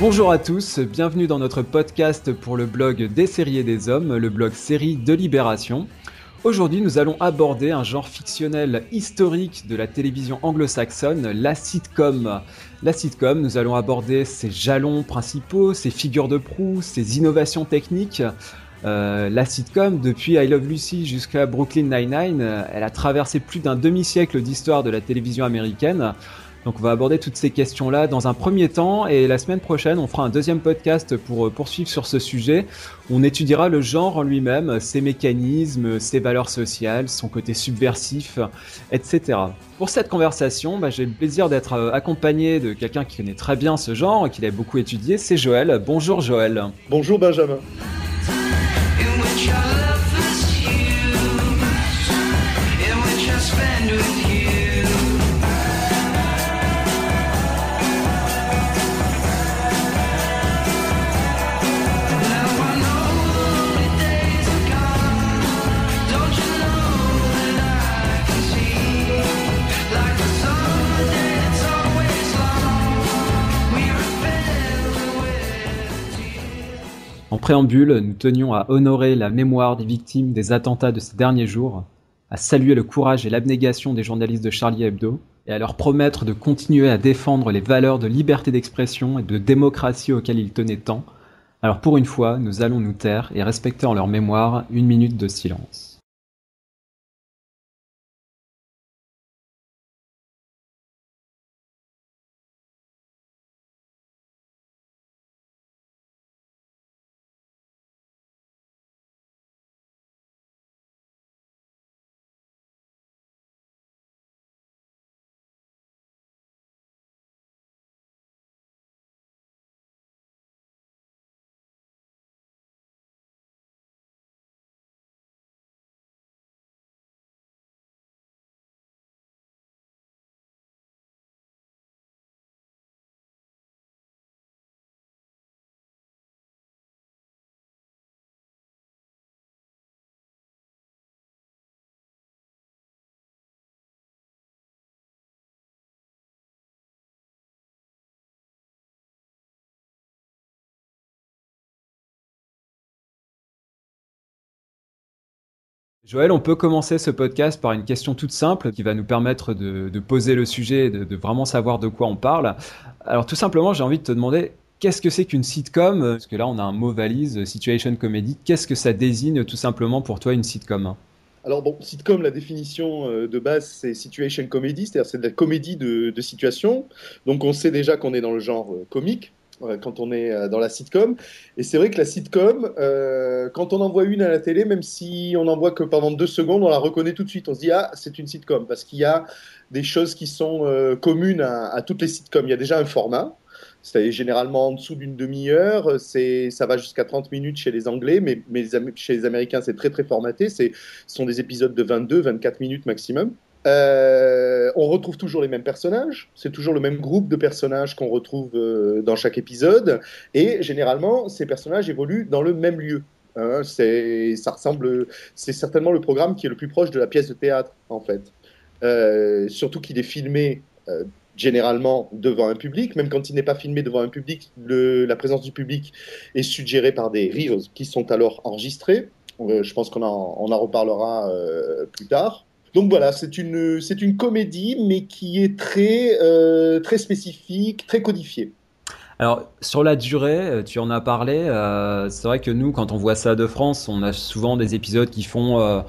Bonjour à tous, bienvenue dans notre podcast pour le blog des séries et des hommes, le blog série de Libération. Aujourd'hui, nous allons aborder un genre fictionnel historique de la télévision anglo-saxonne, la sitcom. La sitcom, nous allons aborder ses jalons principaux, ses figures de proue, ses innovations techniques. Euh, la sitcom, depuis I Love Lucy jusqu'à Brooklyn Nine-Nine, elle a traversé plus d'un demi-siècle d'histoire de la télévision américaine. Donc on va aborder toutes ces questions-là dans un premier temps et la semaine prochaine on fera un deuxième podcast pour euh, poursuivre sur ce sujet. On étudiera le genre en lui-même, ses mécanismes, ses valeurs sociales, son côté subversif, etc. Pour cette conversation, bah, j'ai le plaisir d'être euh, accompagné de quelqu'un qui connaît très bien ce genre et qui l'a beaucoup étudié, c'est Joël. Bonjour Joël. Bonjour Benjamin. En préambule, nous tenions à honorer la mémoire des victimes des attentats de ces derniers jours, à saluer le courage et l'abnégation des journalistes de Charlie Hebdo, et à leur promettre de continuer à défendre les valeurs de liberté d'expression et de démocratie auxquelles ils tenaient tant. Alors pour une fois, nous allons nous taire et respecter en leur mémoire une minute de silence. Joël, on peut commencer ce podcast par une question toute simple qui va nous permettre de, poser le sujet, de, de, vraiment savoir de quoi on parle. Alors tout simplement, j'ai envie de te demander qu'est-ce que c'est qu'une sitcom? Parce que là, on a un mot valise, situation comedy. Qu'est-ce que ça désigne tout simplement pour toi une sitcom? Alors bon, sitcom, la définition euh, de base, c'est situation comedy, c'est-à-dire c'est de la comédie de, situation. Donc on sait déjà qu'on est dans le genre euh, comique quand on est euh, dans la sitcom. Et c'est vrai que la sitcom, euh, quand on en voit une à la télé, même si on n'en voit que pendant deux secondes, on la reconnaît tout de suite. On se dit, ah, c'est une sitcom, parce qu'il y a des choses qui sont euh, communes à, toutes les sitcoms. Il y a déjà un format. C'est généralement en dessous d'une demi-heure, ça va jusqu'à 30 minutes chez les Anglais, mais, chez les Américains c'est très très formaté, ce sont des épisodes de 22, 24 minutes maximum. Euh, on retrouve toujours les mêmes personnages, c'est toujours le même groupe de personnages qu'on retrouve euh, dans chaque épisode, et généralement ces personnages évoluent dans le même lieu. Hein. c'est, ça ressemble, c'est certainement le programme qui est le plus proche de la pièce de théâtre en fait. Euh, surtout qu'il est filmé généralement devant un public, même quand il n'est pas filmé devant un public, la présence du public est suggérée par des rires qui sont alors enregistrés. je pense qu'on en, reparlera plus tard. Donc voilà, c'est une, c'est une comédie, mais qui est très, euh, très spécifique, très codifiée. Alors sur la durée, euh, tu en as parlé. Euh, c'est vrai que nous, quand on voit ça de France, on a souvent des épisodes qui font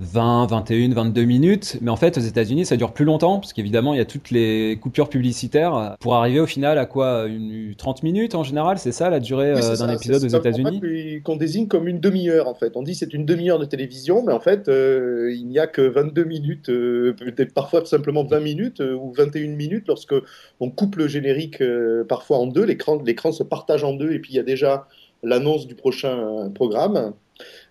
20, 21, 22 minutes. Mais en fait, aux États-Unis, ça dure plus longtemps, parce qu'évidemment, il y a toutes les coupures publicitaires pour arriver au final à quoi une, 30 minutes en général C'est ça la durée euh, d'un épisode aux États-Unis Qu'on désigne comme une demi-heure en fait. On dit c'est une demi-heure de télévision, mais en fait, euh, il n'y a que 22 minutes, euh, peut-être parfois simplement 20 minutes ou 21 minutes lorsque on coupe le générique parfois en deux. L'écran se partage en deux et puis il y a déjà l'annonce du prochain programme.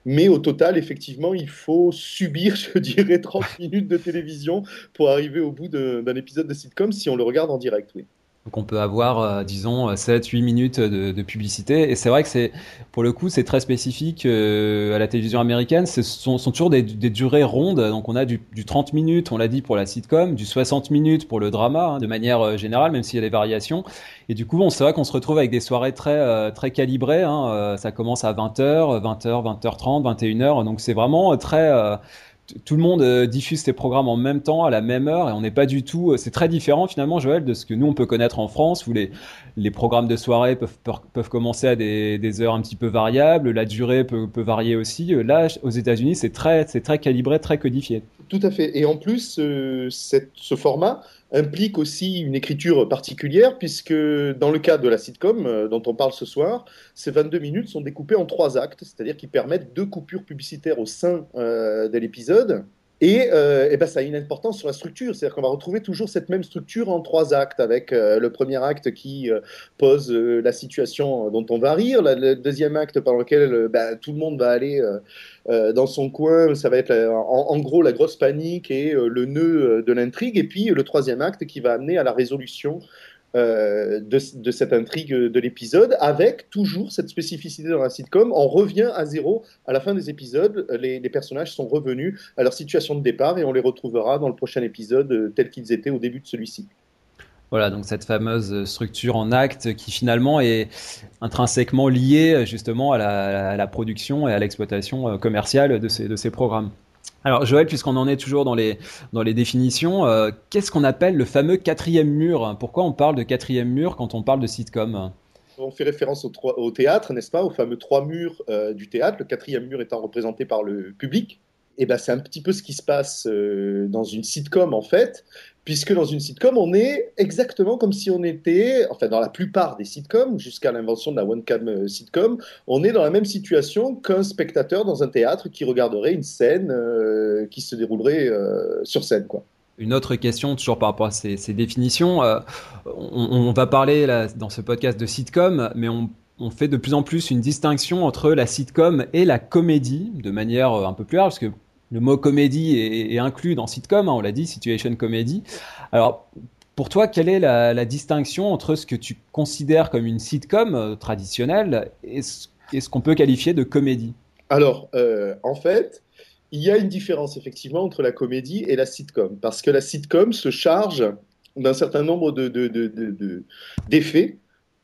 Mais au total, effectivement, il faut subir, je dirais, 30 minutes de télévision pour arriver au bout d'un épisode de sitcom si on le regarde en direct, oui. Donc on peut avoir, euh, disons, 7-8 minutes de, publicité. Et c'est vrai que c'est, pour le coup, c'est très spécifique euh, à la télévision américaine. Ce sont, toujours des, durées rondes. Donc on a du, 30 minutes, on l'a dit, pour la sitcom, du 60 minutes pour le drama, hein, de manière euh, générale, même s'il y a des variations. Et du coup, on c'est vrai qu'on se retrouve avec des soirées très, très calibrées. Hein. ça commence à 20h, 20h, 20h30, 21h. Donc c'est vraiment très tout le monde euh, diffuse ses programmes en même temps, à la même heure, et on n'est pas du tout. Euh, c'est très différent finalement, Joël, de ce que nous on peut connaître en France, où les, programmes de soirée peuvent, commencer à des, heures un petit peu variables, la durée peut, varier aussi. Euh, là, aux États-Unis, c'est très, calibré, très codifié. Tout à fait. Et en plus, ce format implique aussi une écriture particulière, puisque dans le cas de la sitcom euh, dont on parle ce soir, ces 22 minutes sont découpées en trois actes, c'est-à-dire qu'ils permettent deux coupures publicitaires au sein euh, de l'épisode. Et, euh, et ben ça a une importance sur la structure, c'est-à-dire qu'on va retrouver toujours cette même structure en trois actes, avec euh, le premier acte qui euh, pose euh, la situation dont on va rire, le deuxième acte par lequel ben, tout le monde va aller dans son coin, ça va être en, en, gros la grosse panique et le nœud de l'intrigue, et puis le troisième acte qui va amener à la résolution euh, de, cette intrigue de l'épisode, avec toujours cette spécificité dans la sitcom. On revient à zéro à la fin des épisodes. Les, personnages sont revenus à leur situation de départ et on les retrouvera dans le prochain épisode euh, tels qu'ils étaient au début de celui-ci. Voilà, donc cette fameuse structure en acte qui finalement est intrinsèquement liée justement à la, production et à l'exploitation euh, commerciale de ces programmes. Alors Joël, puisqu'on en est toujours dans les, dans les définitions, euh, qu'est-ce qu'on appelle le fameux quatrième mur? Pourquoi on parle de quatrième mur quand on parle de sitcom? On fait référence au, théâtre, n'est-ce pas, aux fameux trois murs euh, du théâtre, le quatrième mur étant représenté par le public. Et ben, c'est un petit peu ce qui se passe euh, dans une sitcom en fait, puisque dans une sitcom, on est exactement comme si on était, enfin dans la plupart des sitcoms, jusqu'à l'invention de la one-cam euh, sitcom, on est dans la même situation qu'un spectateur dans un théâtre qui regarderait une scène euh, qui se déroulerait sur scène. Quoi. Une autre question, toujours par rapport à ces, définitions, on, va parler dans ce podcast de sitcom, mais on, on fait de plus en plus une distinction entre la sitcom et la comédie, de manière un peu plus large, parce que le mot comédie est, inclus dans sitcom, hein, on l'a dit, situation comedy. Alors, pour toi, quelle est la, distinction entre ce que tu considères comme une sitcom euh, traditionnelle et ce, qu'on peut qualifier de comédie? Alors, euh, en fait, il y a une différence effectivement entre la comédie et la sitcom, parce que la sitcom se charge d'un certain nombre d'effets de,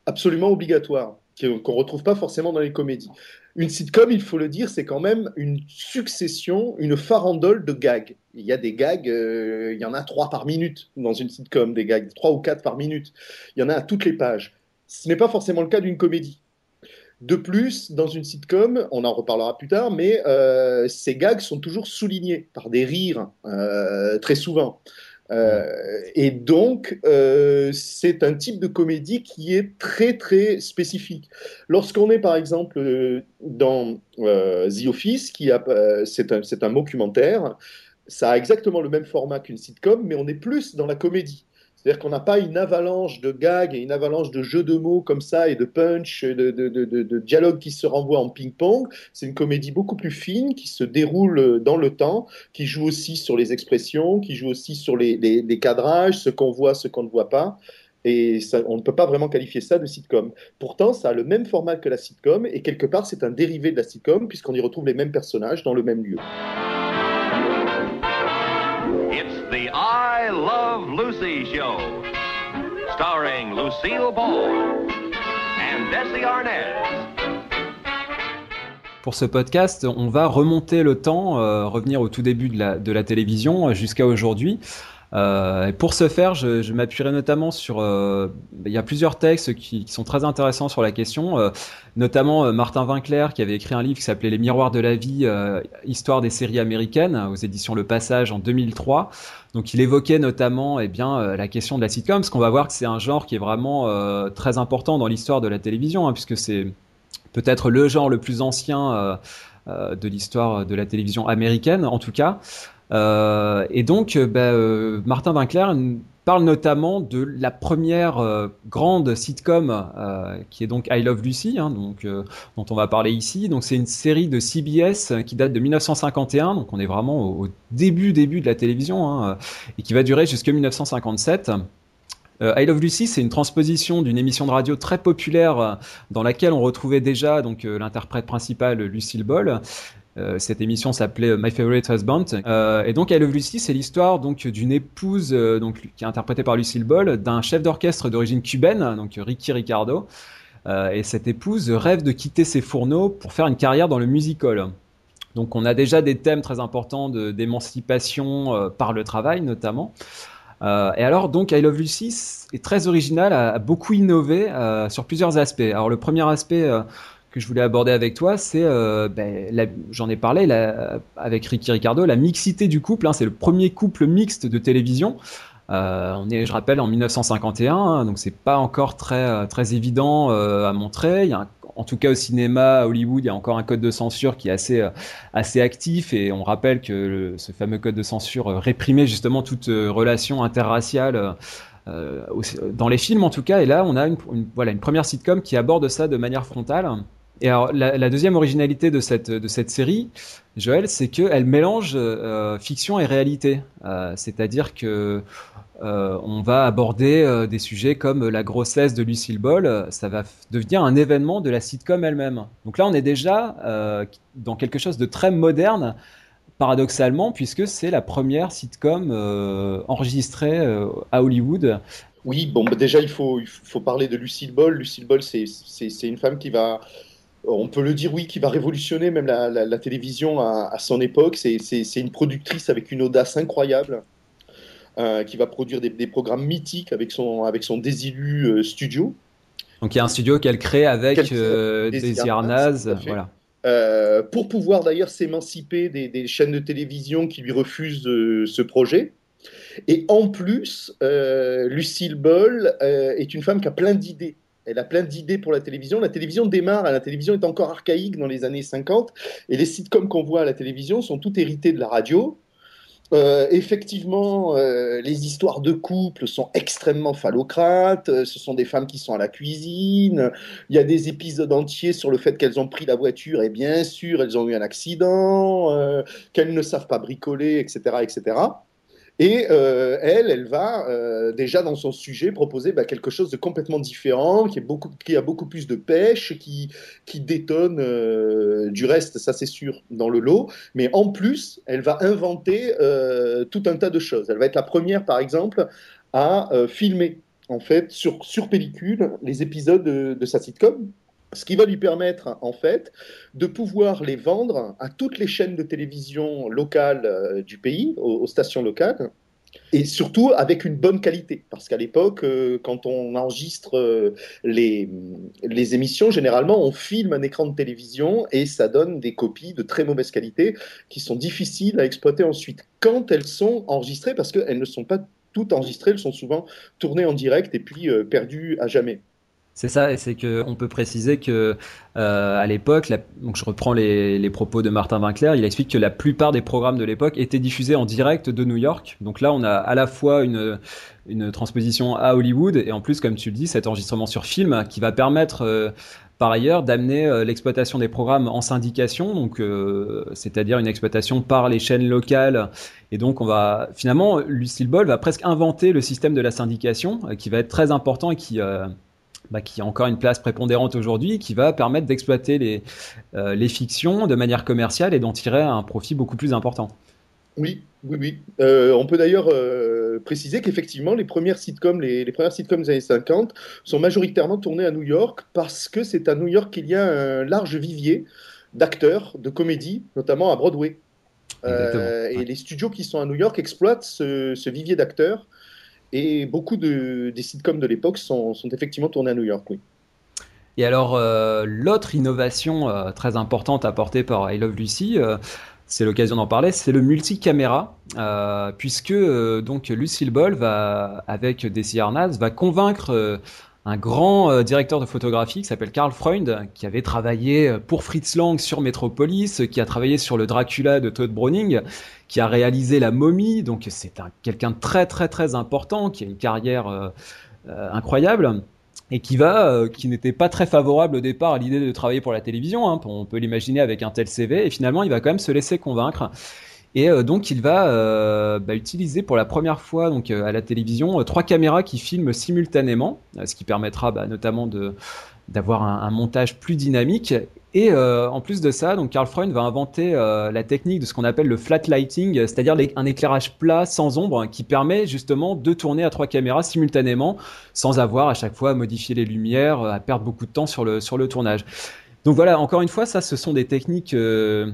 absolument obligatoires qu'on ne retrouve pas forcément dans les comédies. Une sitcom, il faut le dire, c'est quand même une succession, une farandole de gags. Il y a des gags, euh, il y en a trois par minute dans une sitcom, des gags, trois ou quatre par minute. Il y en a à toutes les pages. Ce n'est pas forcément le cas d'une comédie. De plus, dans une sitcom, on en reparlera plus tard, mais euh, ces gags sont toujours soulignés par des rires, euh, très souvent. Euh, et donc, euh, c'est un type de comédie qui est très très spécifique. Lorsqu'on est par exemple euh, dans The Office, qui c'est un, un documentaire, ça a exactement le même format qu'une sitcom, mais on est plus dans la comédie. C'est-à-dire qu'on n'a pas une avalanche de gags et une avalanche de jeux de mots comme ça et de punch, de, dialogues qui se renvoient en ping-pong. C'est une comédie beaucoup plus fine qui se déroule dans le temps, qui joue aussi sur les expressions, qui joue aussi sur les, cadrages, ce qu'on voit, ce qu'on ne voit pas. Et on ne peut pas vraiment qualifier ça de sitcom. Pourtant, ça a le même format que la sitcom, et quelque part, c'est un dérivé de la sitcom, puisqu'on y retrouve les mêmes personnages dans le même lieu. I Love Lucy Show, starring Lucille Ball and Desi Arnaz. Pour ce podcast, on va remonter le temps, euh, revenir au tout début de la, de la télévision jusqu'à aujourd'hui. Euh, pour ce faire, je, je m'appuierai notamment sur. Euh, il y a plusieurs textes qui, qui, sont très intéressants sur la question, euh, notamment euh, Martin Winkler qui avait écrit un livre qui s'appelait Les Miroirs de la vie, euh, histoire des séries américaines, aux éditions Le Passage en 2003. Donc, il évoquait notamment eh bien la question de la sitcom, parce qu'on va voir que c'est un genre qui est vraiment très important dans l'histoire de la télévision, hein, puisque c'est peut-être le genre le plus ancien de l'histoire de la télévision américaine, en tout cas. Euh, et donc, euh, bah, euh, Martin Winkler parle notamment de la première grande sitcom qui est donc I Love Lucy, hein, donc, dont on va parler ici. Donc c'est une série de CBS qui date de 1951, donc on est vraiment au, début début de la télévision hein, et qui va durer jusqu'en 1957. Euh, I Love Lucy, c'est une transposition d'une émission de radio très populaire dans laquelle on retrouvait déjà donc l'interprète principale Lucille Ball. Cette émission s'appelait My Favorite Husband. et donc I Love Lucy, c'est l'histoire donc d'une épouse donc qui est interprétée par Lucille Ball d'un chef d'orchestre d'origine cubaine, donc Ricky Ricardo. et cette épouse rêve de quitter ses fourneaux pour faire une carrière dans le musical. Donc on a déjà des thèmes très importants d'émancipation par le travail notamment. Euh, et alors, donc, I Love Lucy est très original, a, beaucoup innové euh, sur plusieurs aspects. Alors, le premier aspect euh, que je voulais aborder avec toi, c'est, ben, j'en ai parlé avec Ricky Ricardo, la mixité du couple. Hein, c'est le premier couple mixte de télévision. on est, je rappelle, en 1951, hein, donc c'est pas encore très très évident à montrer. En tout cas au cinéma, à Hollywood, il y a encore un code de censure qui est assez, euh, assez actif et on rappelle que ce fameux code de censure euh, réprimait justement toute euh, relation interraciale. dans les films en tout cas, et là on a voilà, une première sitcom qui aborde ça de manière frontale. Et alors la, deuxième originalité de cette, de cette série, Joël, c'est qu'elle mélange fiction et réalité. C'est-à-dire que euh, on va aborder euh, des sujets comme la grossesse de Lucille Ball. Ça va devenir un événement de la sitcom elle-même. Donc là, on est déjà euh, dans quelque chose de très moderne, paradoxalement, puisque c'est la première sitcom enregistrée à Hollywood. Oui, bon, bah, déjà, il faut, il faut parler de Lucille Ball. Lucille Ball, c'est une femme qui va on peut le dire, oui, qui va révolutionner même la, télévision à, à, son époque. C'est une productrice avec une audace incroyable. Euh, qui va produire des, programmes mythiques avec son, avec son Désilu euh, Studio. Donc il y a un studio qu'elle crée avec euh, des Arnaz, voilà. pour pouvoir d'ailleurs s'émanciper des, chaînes de télévision qui lui refusent ce projet. Et en plus, Lucille Ball est une femme qui a plein d'idées. Elle a plein d'idées pour la télévision. La télévision démarre, la télévision est encore archaïque dans les années 50, et les sitcoms qu'on voit à la télévision sont toutes héritées de la radio. Euh, effectivement, euh, les histoires de couple sont extrêmement phallocrates. Euh, ce sont des femmes qui sont à la cuisine. Il y a des épisodes entiers sur le fait qu'elles ont pris la voiture et bien sûr, elles ont eu un accident, qu'elles ne savent pas bricoler, etc., etc. Et euh, elle, elle va euh, déjà dans son sujet proposer bah, quelque chose de complètement différent, qui, a beaucoup plus de pêche, qui, détonne euh, du reste, ça c'est sûr, dans le lot. Mais en plus, elle va inventer tout un tas de choses. Elle va être la première, par exemple, à filmer en fait sur, pellicule les épisodes de, de sa sitcom ce qui va lui permettre en fait de pouvoir les vendre à toutes les chaînes de télévision locales euh, du pays, aux, stations locales, et surtout avec une bonne qualité. Parce qu'à l'époque, euh, quand on enregistre euh, les, les, émissions, généralement on filme un écran de télévision et ça donne des copies de très mauvaise qualité qui sont difficiles à exploiter ensuite quand elles sont enregistrées, parce qu'elles ne sont pas toutes enregistrées, elles sont souvent tournées en direct et puis perdues à jamais. C'est ça, et c'est que on peut préciser que euh, à l'époque, donc je reprends les, propos de Martin Winkler, il explique que la plupart des programmes de l'époque étaient diffusés en direct de New York. Donc là, on a à la fois une, une transposition à Hollywood et en plus, comme tu le dis, cet enregistrement sur film qui va permettre euh, par ailleurs d'amener euh, l'exploitation des programmes en syndication, donc c'est-à-dire une exploitation par les chaînes locales. Et donc on va finalement, Lucille Ball va presque inventer le système de la syndication, qui va être très important et qui bah, qui a encore une place prépondérante aujourd'hui, qui va permettre d'exploiter les, euh, les fictions de manière commerciale et d'en tirer un profit beaucoup plus important. Oui, oui, oui. Euh, on peut d'ailleurs euh, préciser qu'effectivement, les premières sitcoms, les, les, premières sitcoms des années 50 sont majoritairement tournées à New York parce que c'est à New York qu'il y a un large vivier d'acteurs, de comédie, notamment à Broadway. et les studios qui sont à New York exploitent ce, ce vivier d'acteurs et beaucoup de, des sitcoms de l'époque sont, sont, effectivement tournés à New York, oui. Et alors, euh, l'autre innovation euh, très importante apportée par I Love Lucy, euh, c'est l'occasion d'en parler, c'est le multicaméra, puisque donc Lucille Ball va, avec Desi Arnaz, va convaincre un grand euh, directeur de photographie qui s'appelle Karl Freund, qui avait travaillé euh, pour Fritz Lang sur Metropolis, qui a travaillé sur le Dracula de Todd Browning, qui a réalisé La Momie, donc c'est quelqu'un de très très très important, qui a une carrière euh, incroyable et qui va, qui n'était pas très favorable au départ à l'idée de travailler pour la télévision. Hein, on peut l'imaginer avec un tel CV, et finalement il va quand même se laisser convaincre. Et donc il va bah, utiliser pour la première fois donc à la télévision trois caméras qui filment simultanément, ce qui permettra bah, notamment d'avoir un, montage plus dynamique. Et euh, en plus de ça, donc Carl Freund va inventer euh, la technique de ce qu'on appelle le flat lighting, c'est-à-dire un éclairage plat sans ombre qui permet justement de tourner à trois caméras simultanément sans avoir à chaque fois à modifier les lumières, à perdre beaucoup de temps sur le, sur le tournage. Donc voilà, encore une fois, ça, ce sont des techniques euh,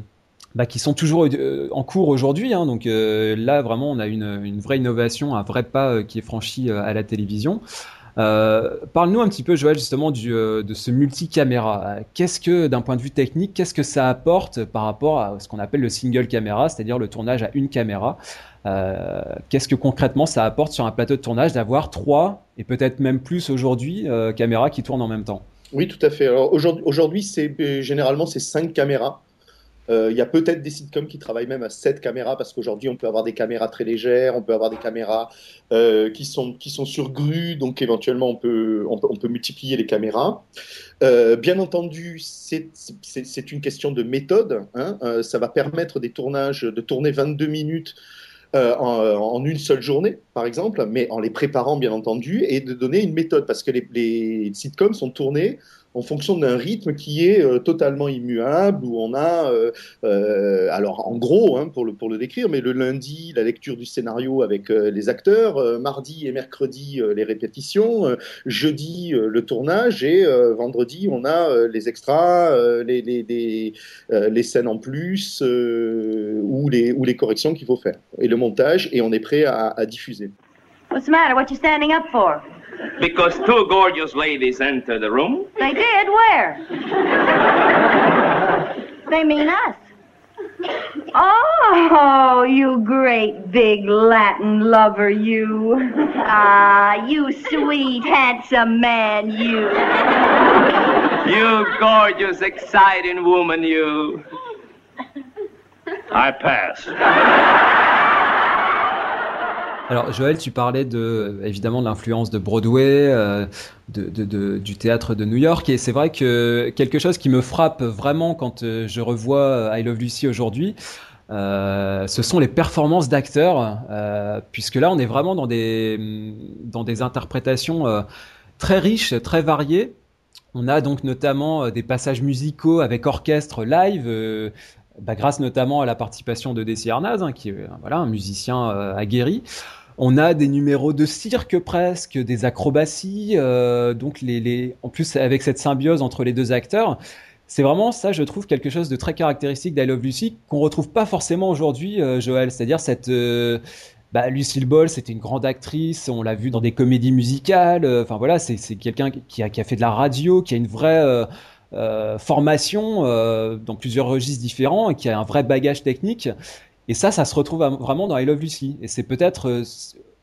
bah, qui sont toujours euh, en cours aujourd'hui. Hein, donc euh, là, vraiment, on a une, vraie innovation, un vrai pas qui est franchi à la télévision. Euh, Parle-nous un petit peu, Joël, justement euh, de ce multicaméra. Qu'est-ce que, d'un point de vue technique, qu'est-ce que ça apporte par rapport à ce qu'on appelle le single caméra, c'est-à-dire le tournage à une caméra? Euh, Qu'est-ce que concrètement ça apporte sur un plateau de tournage d'avoir trois et peut-être même plus aujourd'hui euh, caméras qui tournent en même temps? Oui, tout à fait. Aujourd'hui, euh, généralement c'est cinq caméras. Euh, il y a peut-être des sitcoms qui travaillent même à 7 caméras parce qu'aujourd'hui on peut avoir des caméras très légères, on peut avoir des caméras euh, qui, sont, qui sont sur grue, donc éventuellement on peut, on peut, multiplier les caméras. Euh, bien entendu, c'est une question de méthode. Hein. Ça va permettre des tournages de tourner 22 minutes. En, en, une seule journée, par exemple, mais en les préparant, bien entendu, et de donner une méthode, parce que les, les sitcoms sont tournés en fonction d'un rythme qui est euh, totalement immuable, où on a, euh, euh, alors en gros, hein, pour, le, pour le décrire, mais le lundi, la lecture du scénario avec les acteurs, mardi et mercredi, les répétitions, jeudi, le tournage, et vendredi, on a les extras, les, les, les, scènes en plus, ou, les, ou les corrections qu'il faut faire, et le montage, et on est prêt à, à diffuser. What's the matter? What you standing up for? Because two gorgeous ladies entered the room. They did? Where? they mean us. Oh, you great big Latin lover, you. Ah, you sweet, handsome man, you. You gorgeous, exciting woman, you. I pass. Alors Joël, tu parlais de évidemment de l'influence de Broadway, euh, de, du théâtre de New York, et c'est vrai que quelque chose qui me frappe vraiment quand euh, je revois euh, I Love Lucy aujourd'hui, ce sont les performances d'acteurs, puisque là on est vraiment dans des dans des interprétations très riches, très variées. On a donc notamment des passages musicaux avec orchestre live, bah, grâce notamment à la participation de Desi Arnaz, hein, qui est voilà, un musicien euh, aguerri. On a des numéros de cirque presque, des acrobaties, euh, donc les, les, en plus avec cette symbiose entre les deux acteurs. C'est vraiment ça, je trouve, quelque chose de très caractéristique d'I Love Lucy qu'on retrouve pas forcément aujourd'hui, euh, Joël. C'est-à-dire cette euh, bah, Lucille Ball, c'était une grande actrice, on l'a vu dans des comédies musicales. Euh, enfin voilà, c'est quelqu'un qui a, qui a fait de la radio, qui a une vraie euh, euh, formation euh, dans plusieurs registres différents et qui a un vrai bagage technique. Et ça, ça se retrouve vraiment dans I Love Lucy. Et c'est peut-être, euh,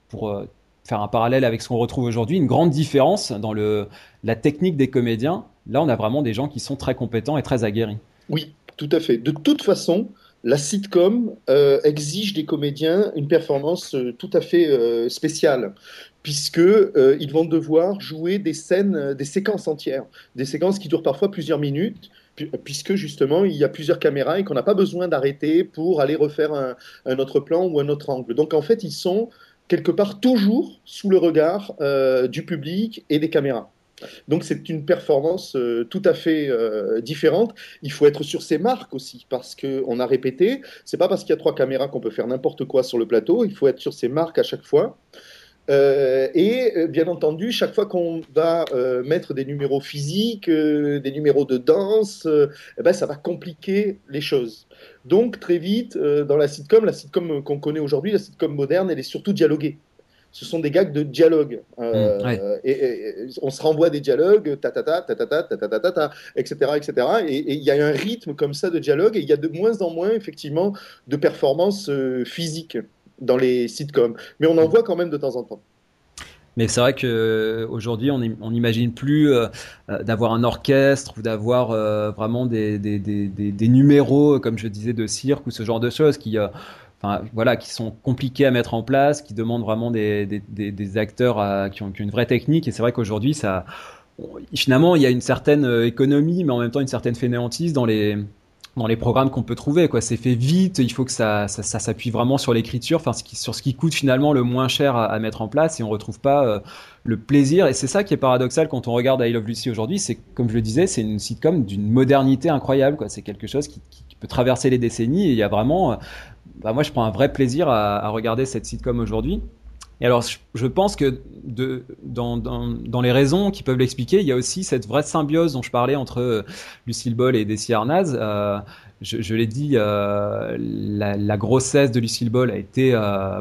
pour euh, faire un parallèle avec ce qu'on retrouve aujourd'hui, une grande différence dans le, la technique des comédiens. Là, on a vraiment des gens qui sont très compétents et très aguerris. Oui, tout à fait. De toute façon, la sitcom euh, exige des comédiens une performance euh, tout à fait euh, spéciale puisque euh, ils vont devoir jouer des scènes, euh, des séquences entières, des séquences qui durent parfois plusieurs minutes, puisque justement il y a plusieurs caméras et qu'on n'a pas besoin d'arrêter pour aller refaire un, autre plan ou un autre angle. Donc en fait, ils sont quelque part toujours sous le regard euh, du public et des caméras. Donc c'est une performance tout à fait différente. Il faut être sur ses marques aussi parce que on a répété. C'est pas parce qu'il y a trois caméras qu'on peut faire n'importe quoi sur le plateau. Il faut être sur ses marques à chaque fois. Euh, et euh, bien entendu, chaque fois qu'on va euh, mettre des numéros physiques, euh, des numéros de danse, eh ben, ça va compliquer les choses. Donc très vite, dans la sitcom, la sitcom qu'on connaît aujourd'hui, la sitcom moderne, elle est surtout dialoguée. Ce sont des gags de dialogue. Mmh, ouais. et, et, on se renvoie des dialogues, ta ta ta ta ta ta ta ta ta ta, etc. etc. Et il y a un rythme comme ça de dialogue et il y a de moins en moins effectivement de performances physiques dans les sitcoms. Mais on en voit quand même de temps en temps. Mais c'est vrai que aujourd'hui, on n'imagine plus euh, d'avoir un orchestre ou d'avoir euh, vraiment des, numéros, comme je disais, de cirque ou ce genre de choses qui, euh, voilà, qui sont compliqués à mettre en place, qui demandent vraiment des, acteurs qui, ont, une vraie technique. Et c'est vrai qu'aujourd'hui, finalement, il y a une certaine économie, mais en même temps une certaine fainéantise dans les dans les programmes qu'on peut trouver. Quoi, c'est fait vite. Il faut que ça, ça, s'appuie vraiment sur l'écriture, enfin, sur ce qui coûte finalement le moins cher à, mettre en place, et on retrouve pas euh, le plaisir. Et c'est ça qui est paradoxal quand on regarde I Love Lucy aujourd'hui. C'est comme je le disais, c'est une sitcom d'une modernité incroyable. Quoi, c'est quelque chose qui, peut traverser les décennies. Et il y a vraiment, euh, bah, moi, je prends un vrai plaisir à regarder cette sitcom aujourd'hui. Et alors, je pense que dans, les raisons qui peuvent l'expliquer, il y a aussi cette vraie symbiose dont je parlais entre euh, Lucille Ball et Desi Arnaz. Euh, je, l'ai dit, euh, la, grossesse de Lucille Ball a été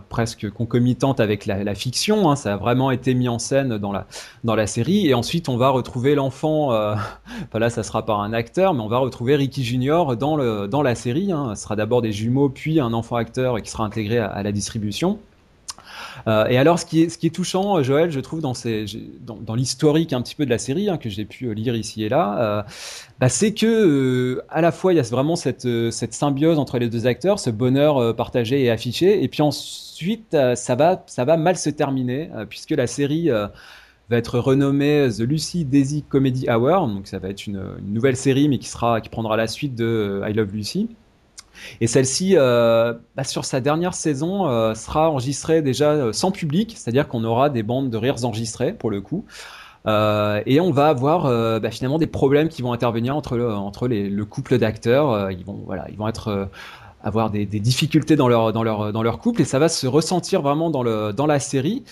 presque concomitante avec la, fiction. Hein, ça a vraiment été mis en scène dans la, série. Et ensuite, on va retrouver l'enfant. Euh, là, ça sera par un acteur, mais on va retrouver Ricky Junior dans, la série. Hein. Ce sera d'abord des jumeaux, puis un enfant acteur qui sera intégré à la distribution. Euh, et alors, ce qui est, touchant, euh, Joël, je trouve, dans, l'historique un petit peu de la série, hein, que j'ai pu euh, lire ici et là, bah, c'est que à la fois, il y a vraiment cette, symbiose entre les deux acteurs, ce bonheur partagé et affiché, et puis ensuite, ça, va, mal se terminer, puisque la série va être renommée The Lucy Daisy Comedy Hour, donc ça va être une, nouvelle série, mais qui prendra la suite de I Love Lucy. Et celle-ci, euh, bah, sur sa dernière saison, euh, sera enregistrée déjà euh, sans public, c'est-à-dire qu'on aura des bandes de rires enregistrées pour le coup. Et on va avoir bah, finalement des problèmes qui vont intervenir entre le couple d'acteurs. ils vont voilà, ils vont être avoir des, des, difficultés dans leur dans leur dans leur couple et ça va se ressentir vraiment dans le dans la série.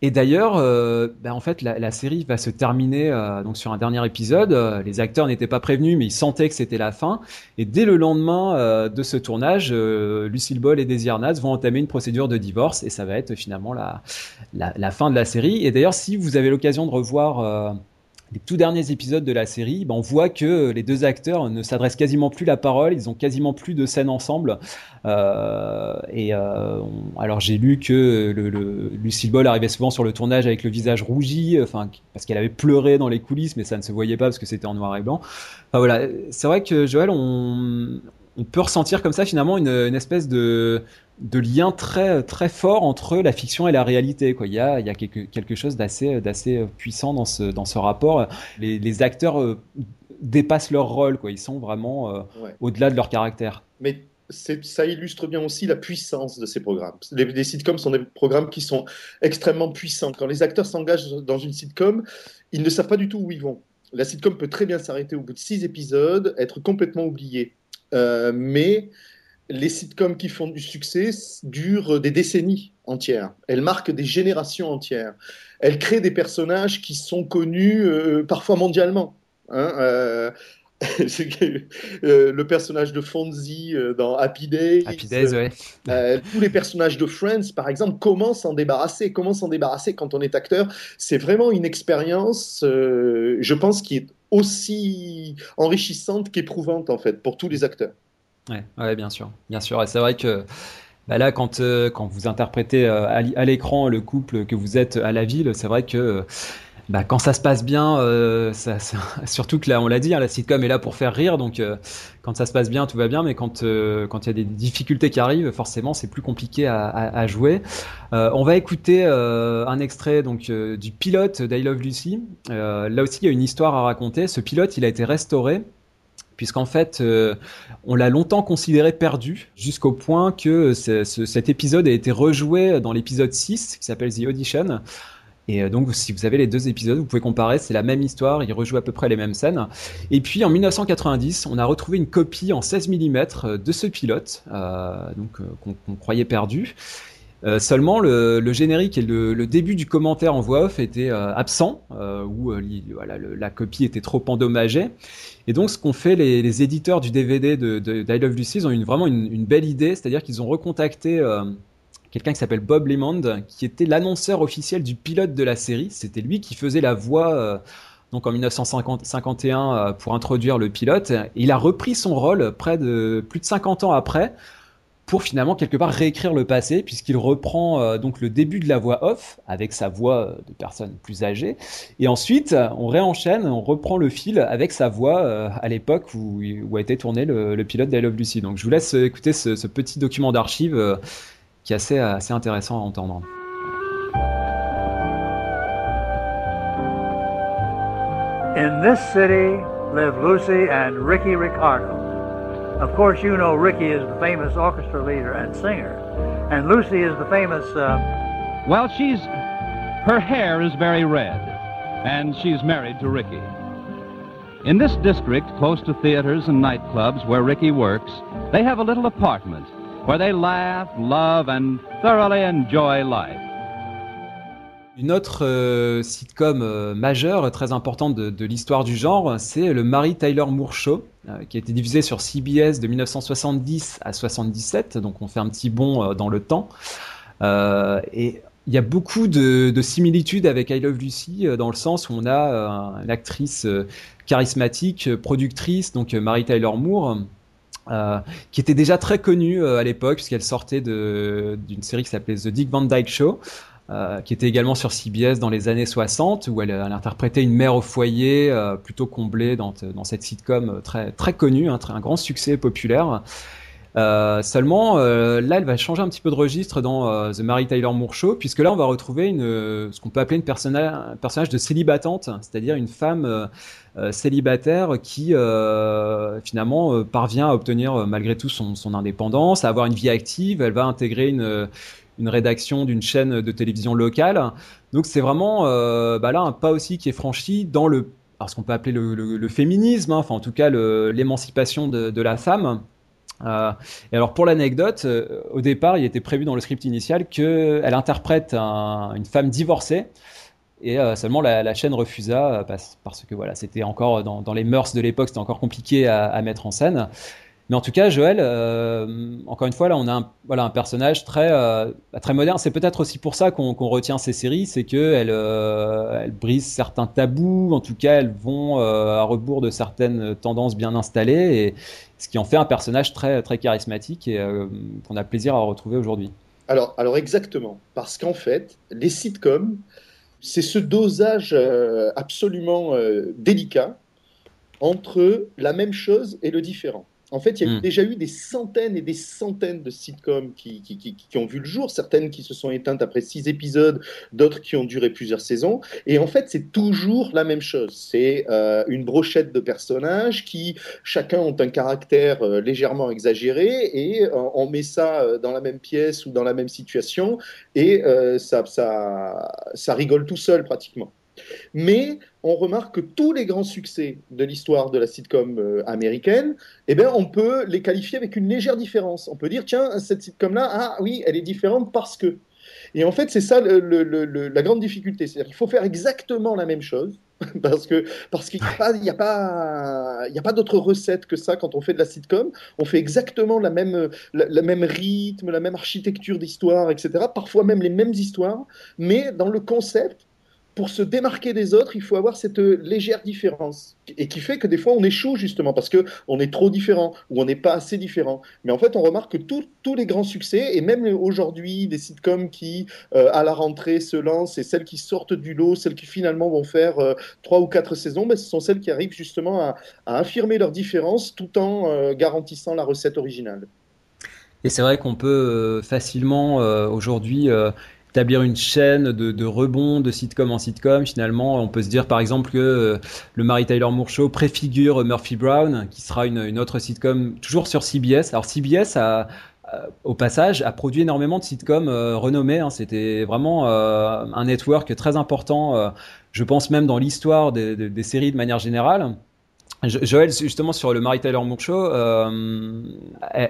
Et d'ailleurs, euh, ben en fait, la, série va se terminer euh, donc sur un dernier épisode. Euh, les acteurs n'étaient pas prévenus, mais ils sentaient que c'était la fin. Et dès le lendemain euh, de ce tournage, Lucille Ball et Desi Arnaz vont entamer une procédure de divorce, et ça va être finalement la, la, la fin de la série. Et d'ailleurs, si vous avez l'occasion de revoir les tout derniers épisodes de la série, ben on voit que les deux acteurs ne s'adressent quasiment plus la parole, ils ont quasiment plus de scènes ensemble. Euh, et euh, alors j'ai lu que le, le, Lucille Ball arrivait souvent sur le tournage avec le visage rougi, parce qu'elle avait pleuré dans les coulisses, mais ça ne se voyait pas parce que c'était en noir et blanc. Enfin voilà, c'est vrai que Joël, on, on peut ressentir comme ça finalement une, une espèce de, de lien très très fort entre la fiction et la réalité. Quoi. Il y a, il y a quelque, quelque chose d'assez d'assez puissant dans ce dans ce rapport. Les, les acteurs euh, dépassent leur rôle, quoi. Ils sont vraiment euh, ouais. au-delà de leur caractère. Mais ça illustre bien aussi la puissance de ces programmes. Les, les, sitcoms sont des programmes qui sont extrêmement puissants. Quand les acteurs s'engagent dans une sitcom, ils ne savent pas du tout où ils vont. La sitcom peut très bien s'arrêter au bout de six épisodes, être complètement oubliée. Euh, mais les sitcoms qui font du succès durent des décennies entières. Elles marquent des générations entières. Elles créent des personnages qui sont connus euh, parfois mondialement. Hein, euh, le personnage de Fonzie dans Happy Days. Happy Days, ouais. Euh, tous les personnages de Friends, par exemple, comment s'en débarrasser Comment s'en débarrasser quand on est acteur C'est vraiment une expérience, euh, je pense, qui est aussi enrichissante qu'éprouvante, en fait, pour tous les acteurs. Ouais, ouais bien sûr. Bien sûr. Et c'est vrai que bah là, quand, euh, quand vous interprétez euh, à l'écran le couple que vous êtes à la ville, c'est vrai que bah, quand ça se passe bien, euh, ça, surtout que là, on l'a dit, hein, la sitcom est là pour faire rire, donc euh, quand ça se passe bien, tout va bien, mais quand euh, quand il y a des difficultés qui arrivent, forcément, c'est plus compliqué à, à, à jouer. Euh, on va écouter euh, un extrait donc du pilote d'I Love Lucy. là aussi, il y a une histoire à raconter. Ce pilote, il a été restauré puisqu'en fait, euh, on l'a longtemps considéré perdu, jusqu'au point que ce, cet épisode a été rejoué dans l'épisode 6, qui s'appelle The Audition. Et donc, si vous avez les deux épisodes, vous pouvez comparer, c'est la même histoire, il rejoue à peu près les mêmes scènes. Et puis, en 1990, on a retrouvé une copie en 16 mm de ce pilote, euh, donc qu'on qu croyait perdu. Euh, seulement, le, générique et le, début du commentaire en voix off étaient euh, absents, euh, ou la copie était trop endommagée. Et donc, ce qu'ont fait les, éditeurs du DVD de, Love Lucy, ils ont une, vraiment une belle idée, c'est-à-dire qu'ils ont recontacté quelqu'un qui s'appelle Bob Lemond, qui était l'annonceur officiel du pilote de la série. C'était lui qui faisait la voix. Euh, donc en 1951 euh, pour introduire le pilote, et il a repris son rôle près de plus de 50 ans après pour finalement quelque part réécrire le passé puisqu'il reprend euh, donc le début de la voix off avec sa voix de personne plus âgée et ensuite on réenchaîne on reprend le fil avec sa voix à l'époque où, où, a été tourné le, pilote d'I Love Lucy donc je vous laisse écouter ce, ce petit document d'archives qui est assez, assez intéressant à entendre. In this city live Lucy and Ricky Ricardo, Of course, you know Ricky is the famous orchestra leader and singer, and Lucy is the famous. Uh... Well, she's. Her hair is very red, and she's married to Ricky. In this district, close to theaters and nightclubs where Ricky works, they have a little apartment where they laugh, love, and thoroughly enjoy life. Une autre euh, sitcom euh, majeure, très importante de, l'histoire du genre, c'est le Mary Tyler Moore Show, euh, qui a été diffusé sur CBS de 1970 à 77, donc on fait un petit bond dans le temps. Et il y a beaucoup de, de, similitudes avec I Love Lucy dans le sens où on a une actrice charismatique, productrice, donc Mary Tyler Moore, euh, qui était déjà très connue euh, à l'époque puisqu'elle sortait d'une série qui s'appelait The Dick Van Dyke Show. Euh, qui était également sur CBS dans les années 60, où elle, elle interprétait une mère au foyer euh, plutôt comblée dans, dans, cette sitcom très, très connue, un, très, un grand succès populaire. Euh, seulement, euh, là, elle va changer un petit peu de registre dans euh, The Mary Tyler Moore Show, puisque là, on va retrouver ce qu'on peut appeler un personnage de célibatante, c'est-à-dire une femme célibataire qui finalement parvient à obtenir malgré tout son, indépendance, à avoir une vie active. Elle va intégrer une, rédaction d'une chaîne de télévision locale. Donc c'est vraiment bah là un pas aussi qui est franchi dans le alors ce qu'on peut appeler le, féminisme, hein, enfin en tout cas l'émancipation de, la femme. Euh, et alors pour l'anecdote, euh, au départ, il était prévu dans le script initial qu'elle interprète un, une femme divorcée. Et euh, seulement la, chaîne refusa parce, que voilà, c'était encore dans, les mœurs de l'époque, c'était encore compliqué à, mettre en scène. Mais en tout cas, Joël, euh, encore une fois, là, on a un, voilà, un personnage très, euh, très moderne. C'est peut-être aussi pour ça qu'on qu retient ces séries, c'est qu'elles euh, elles brisent certains tabous. En tout cas, elles vont à rebours de certaines tendances bien installées, et ce qui en fait un personnage très, très charismatique et qu'on a plaisir à retrouver aujourd'hui. Alors, alors exactement, parce qu'en fait, les sitcoms, c'est ce dosage absolument délicat entre la même chose et le différent. En fait, il y a mmh. déjà eu des centaines et des centaines de sitcoms qui, qui, qui, qui, ont vu le jour, certaines qui se sont éteintes après six épisodes, d'autres qui ont duré plusieurs saisons. Et en fait, c'est toujours la même chose. C'est euh, une brochette de personnages qui, chacun ont un caractère euh, légèrement exagéré et euh, on met ça dans la même pièce ou dans la même situation et ça, ça, ça rigole tout seul pratiquement. Mais on remarque que tous les grands succès de l'histoire de la sitcom euh, américaine, eh bien, on peut les qualifier avec une légère différence. On peut dire, tiens, cette sitcom-là, ah oui, elle est différente parce que. Et en fait, c'est ça la grande difficulté. C'est-à-dire qu'il faut faire exactement la même chose. Parce que parce qu'il n'y a pas, pas, y a pas d'autre recette que ça quand on fait de la sitcom. On fait exactement la même, la même rythme, la même architecture d'histoire, etc. Parfois même les mêmes histoires, mais dans le concept, pour se démarquer des autres, il faut avoir cette légère différence. Et qui fait que des fois, on échoue justement parce qu'on est trop différent ou on n'est pas assez différent. Mais en fait, on remarque que tous les grands succès, et même aujourd'hui, des sitcoms qui, euh, à la rentrée, se lancent, et celles qui sortent du lot, celles qui finalement vont faire euh, trois ou quatre saisons, ben, ce sont celles qui arrivent justement à, affirmer leur différence tout en euh, garantissant la recette originale. Et c'est vrai qu'on peut euh, facilement aujourd'hui établir une chaîne de, de rebond de sitcom en sitcom. Finalement, on peut se dire par exemple que euh, le Mary Tyler Moore Show préfigure Murphy Brown, qui sera une, autre sitcom toujours sur CBS. Alors CBS au passage, a produit énormément de sitcoms euh, renommés. Hein. C'était vraiment euh, un network très important, euh, je pense même dans l'histoire des, séries de manière générale. Joël, justement sur le Mary Tyler Moore Show, euh,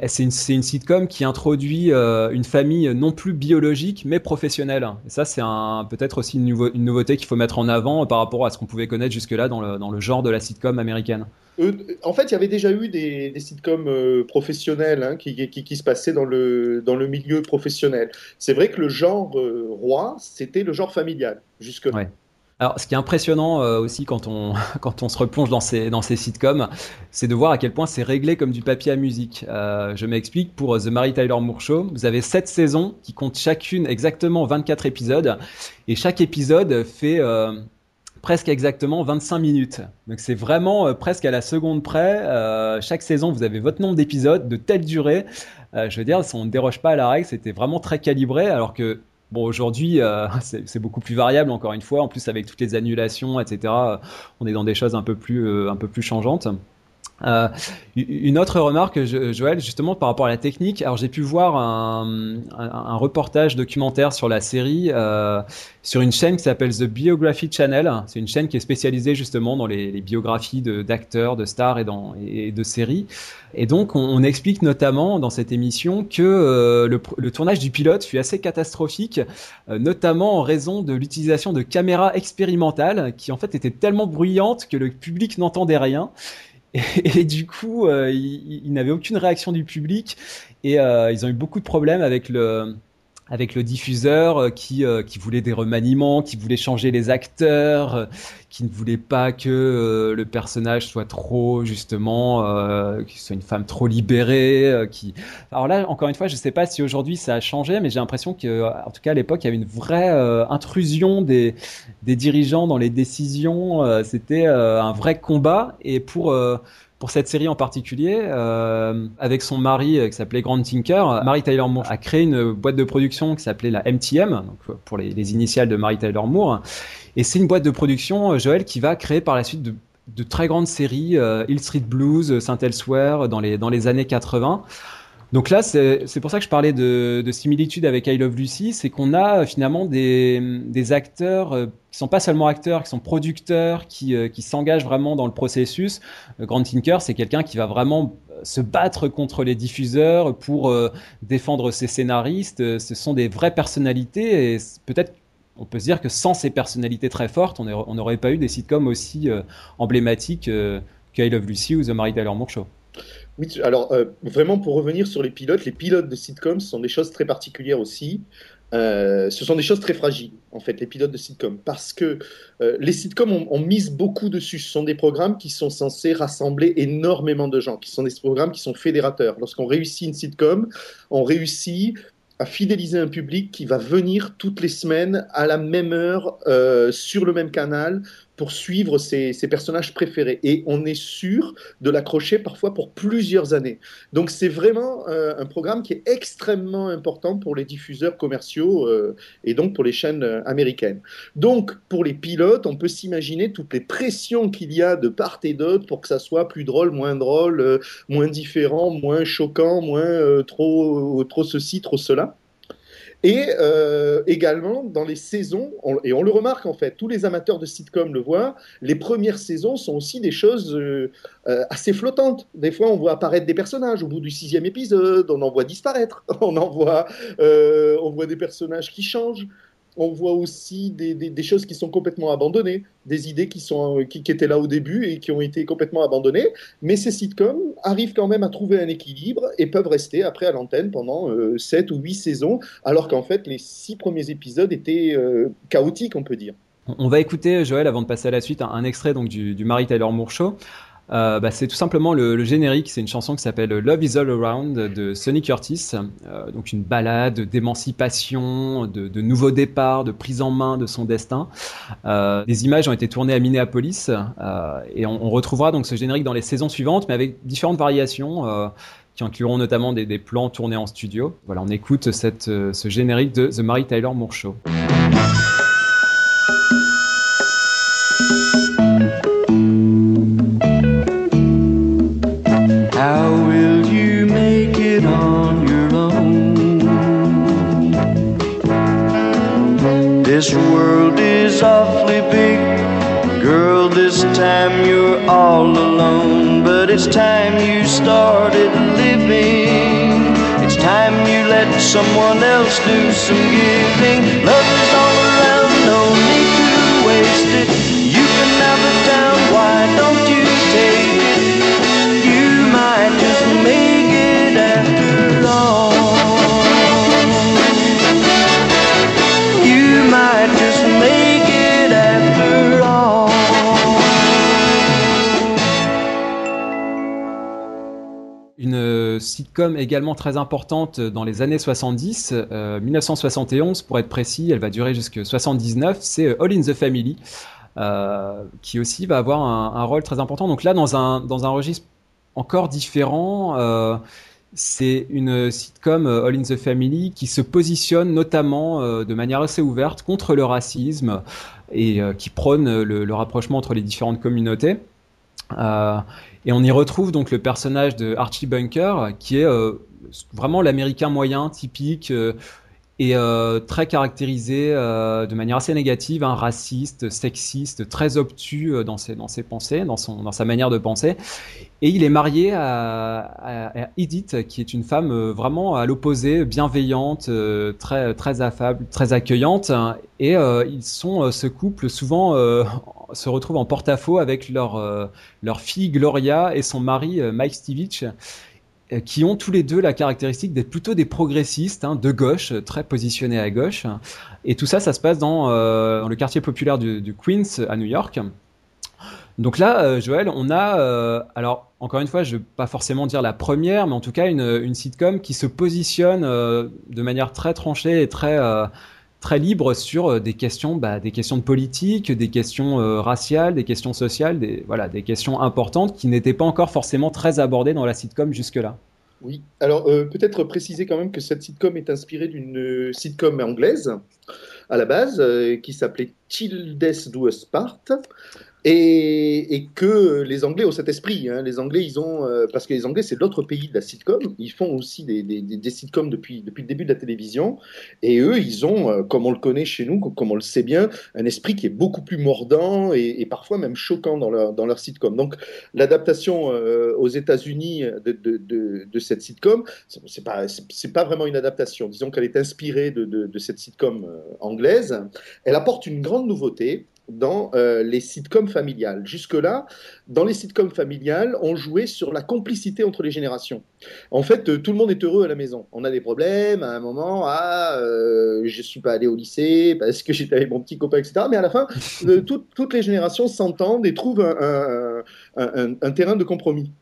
c'est une, une, sitcom qui introduit euh, une famille non plus biologique mais professionnelle. Et ça, c'est peut-être aussi une, nouveau, une nouveauté qu'il faut mettre en avant par rapport à ce qu'on pouvait connaître jusque-là dans le, dans le, genre de la sitcom américaine. Euh, en fait, il y avait déjà eu des, des sitcoms professionnels hein, qui, qui, qui, se passaient dans le, dans le milieu professionnel. C'est vrai que le genre roi, c'était le genre familial jusque-là. Ouais. Alors, ce qui est impressionnant euh, aussi quand on, quand on se replonge dans ces, dans ces sitcoms, c'est de voir à quel point c'est réglé comme du papier à musique. Euh, je m'explique, pour The Mary Tyler Moore Show, vous avez sept saisons qui comptent chacune exactement 24 épisodes, et chaque épisode fait euh, presque exactement 25 minutes. Donc c'est vraiment euh, presque à la seconde près. Euh, chaque saison, vous avez votre nombre d'épisodes de telle durée. Euh, je veux dire, on ne déroge pas à la règle, c'était vraiment très calibré, alors que Bon, aujourd'hui, euh, c'est beaucoup plus variable, encore une fois. En plus, avec toutes les annulations, etc., on est dans des choses un peu plus, euh, un peu plus changeantes. Euh, une autre remarque, Joël, justement par rapport à la technique. Alors j'ai pu voir un, un, reportage documentaire sur la série euh, sur une chaîne qui s'appelle The Biography Channel. C'est une chaîne qui est spécialisée justement dans les, les biographies d'acteurs, de, stars et, dans, et de séries. Et donc on, on, explique notamment dans cette émission que euh, le, le, tournage du pilote fut assez catastrophique, euh, notamment en raison de l'utilisation de caméras expérimentales qui en fait étaient tellement bruyantes que le public n'entendait rien. Et, du coup, euh, ils, il n'avaient aucune réaction du public et euh, ils ont eu beaucoup de problèmes avec le diffuseur euh, qui, voulait des remaniements, qui voulait changer les acteurs, qui ne voulait pas que le personnage soit trop justement, euh, qu'il soit une femme trop libérée. qui... Alors là, encore une fois, je ne sais pas si aujourd'hui ça a changé, mais j'ai l'impression que, en tout cas à l'époque, il y avait une vraie intrusion des, dirigeants dans les décisions. C'était un vrai combat et pour pour cette série en particulier, euh, avec son mari euh, qui s'appelait Grant Tinker, Mary Tyler Moore a créé une boîte de production qui s'appelait la MTM, donc pour les, les, initiales de Mary Tyler Moore. Et c'est une boîte de production, euh, Joël, qui va créer par la suite de, très grandes séries, euh, Hill Street Blues, Saint Elsewhere, dans les, dans les années 80. Donc là, c'est pour ça que je parlais de, de similitude avec I Love Lucy, c'est qu'on a euh, finalement des, acteurs euh, qui sont pas seulement acteurs, qui sont producteurs, qui, euh, s'engagent vraiment dans le processus. Grant Tinker, c'est quelqu'un qui va vraiment se battre contre les diffuseurs pour défendre ses scénaristes. Ce sont des vraies personnalités et peut-être on peut se dire que sans ces personnalités très fortes, on n'aurait pas eu des sitcoms aussi emblématiques que I Love Lucy ou The Mary Tyler Moore Show. Oui, alors euh, vraiment pour revenir sur les pilotes, les pilotes de sitcoms sont des choses très particulières aussi. Euh, ce sont des choses très fragiles, en fait, les pilotes de sitcoms, parce que euh, les sitcoms, on, on, mise beaucoup dessus. Ce sont des programmes qui sont censés rassembler énormément de gens, qui sont des programmes qui sont fédérateurs. Lorsqu'on réussit une sitcom, on réussit à fidéliser un public qui va venir toutes les semaines à la même heure euh, sur le même canal pour suivre ses, personnages préférés. Et on est sûr de l'accrocher parfois pour plusieurs années. Donc c'est vraiment euh, un programme qui est extrêmement important pour les diffuseurs commerciaux euh, et donc pour les chaînes euh, américaines. Donc pour les pilotes, on peut s'imaginer toutes les pressions qu'il y a de part et d'autre pour que ça soit plus drôle, moins drôle, moins différent, moins choquant, moins trop, trop ceci, trop cela. Et euh, également, dans les saisons, on, et on le remarque en fait, tous les amateurs de sitcom le voient, les premières saisons sont aussi des choses euh, euh, assez flottantes. Des fois, on voit apparaître des personnages au bout du sixième épisode, on en voit disparaître, on en voit des personnages qui changent on voit aussi des, des, choses qui sont complètement abandonnées, des idées euh, qui, étaient là au début et qui ont été complètement abandonnées. Mais ces sitcoms arrivent quand même à trouver un équilibre et peuvent rester après à l'antenne pendant euh, 7 ou 8 saisons, alors qu'en fait les 6 premiers épisodes étaient euh, chaotiques, on peut dire. On va écouter, Joël, avant de passer à la suite, un, extrait donc, du, du Mary Tyler Moore. Euh, bah, c'est tout simplement le, générique. C'est une chanson qui s'appelle Love Is All Around de Sonny Curtis. Euh, donc une balade d'émancipation, de, de nouveau départ, de prise en main de son destin. Euh, les images ont été tournées à Minneapolis euh, et on, retrouvera donc ce générique dans les saisons suivantes, mais avec différentes variations. Qui incluront notamment des, plans tournés en studio. Voilà, on écoute ce générique de The Mary Tyler Moore Show. World is awfully big. Girl, this time you're all alone. But it's time you started living. It's time you let someone else do some giving. Love is all sitcom également très importante dans les années 70, euh, 1971 pour être précis, elle va durer jusqu'à 79, c'est All in the Family, euh, qui aussi va avoir un, rôle très important. Donc là, dans un, dans un registre encore différent, euh, c'est une sitcom euh, All in the Family qui se positionne notamment euh, de manière assez ouverte contre le racisme et euh, qui prône le rapprochement entre les différentes communautés. Et on y retrouve donc le personnage de Archie Bunker, qui est vraiment l'américain moyen, typique, et euh, très caractérisé euh, de manière assez négative, un raciste, sexiste, très obtus euh, dans ses, dans ses pensées, dans, son, dans sa manière de penser. Et il est marié à, Edith, qui est une femme vraiment à l'opposé, bienveillante, très, très affable, très accueillante. Et ils sont, ce couple, souvent se retrouve en porte-à-faux avec leur, leur fille Gloria et son mari Mike Stivich euh, qui ont tous les deux la caractéristique d'être plutôt des progressistes, hein, de gauche, très positionnés à gauche. Et tout ça, ça se passe dans, euh, le quartier populaire du, Queens à New York. Donc là, euh, Joël, on a, alors encore une fois, je ne vais pas forcément dire la première, mais en tout cas une, une sitcom qui se positionne de manière très tranchée et très très libre sur euh, des questions, bah, des questions de politique, des questions euh, raciales, des questions sociales, des, voilà, des questions importantes qui n'étaient pas encore forcément très abordées dans la sitcom jusque-là. Oui, alors euh, peut-être préciser quand même que cette sitcom est inspirée d'une sitcom anglaise à la base qui s'appelait Childes Do Part et, et, que les Anglais ont cet esprit. Hein. Les Anglais, ils ont, euh, parce que les Anglais, c'est l'autre pays de la sitcom. Ils font aussi des, des, des, sitcoms depuis, depuis le début de la télévision. Et eux, ils ont, euh, comme on le connaît chez nous, comme on le sait bien, un esprit qui est beaucoup plus mordant et, et parfois même choquant dans leur, dans leur sitcom. Donc, l'adaptation euh, aux États-Unis de, de, de, de, cette sitcom, c'est pas, c'est pas vraiment une adaptation. Disons qu'elle est inspirée de, de, cette sitcom anglaise. Elle apporte une grande nouveauté dans euh, les sitcoms familiales. Jusque-là, dans les sitcoms familiales, on jouait sur la complicité entre les générations. En fait, euh, tout le monde est heureux à la maison. On a des problèmes à un moment, ah, euh, je suis pas allé au lycée parce que j'étais avec mon petit copain, etc. Mais à la fin, toutes les générations s'entendent et trouvent un terrain de compromis.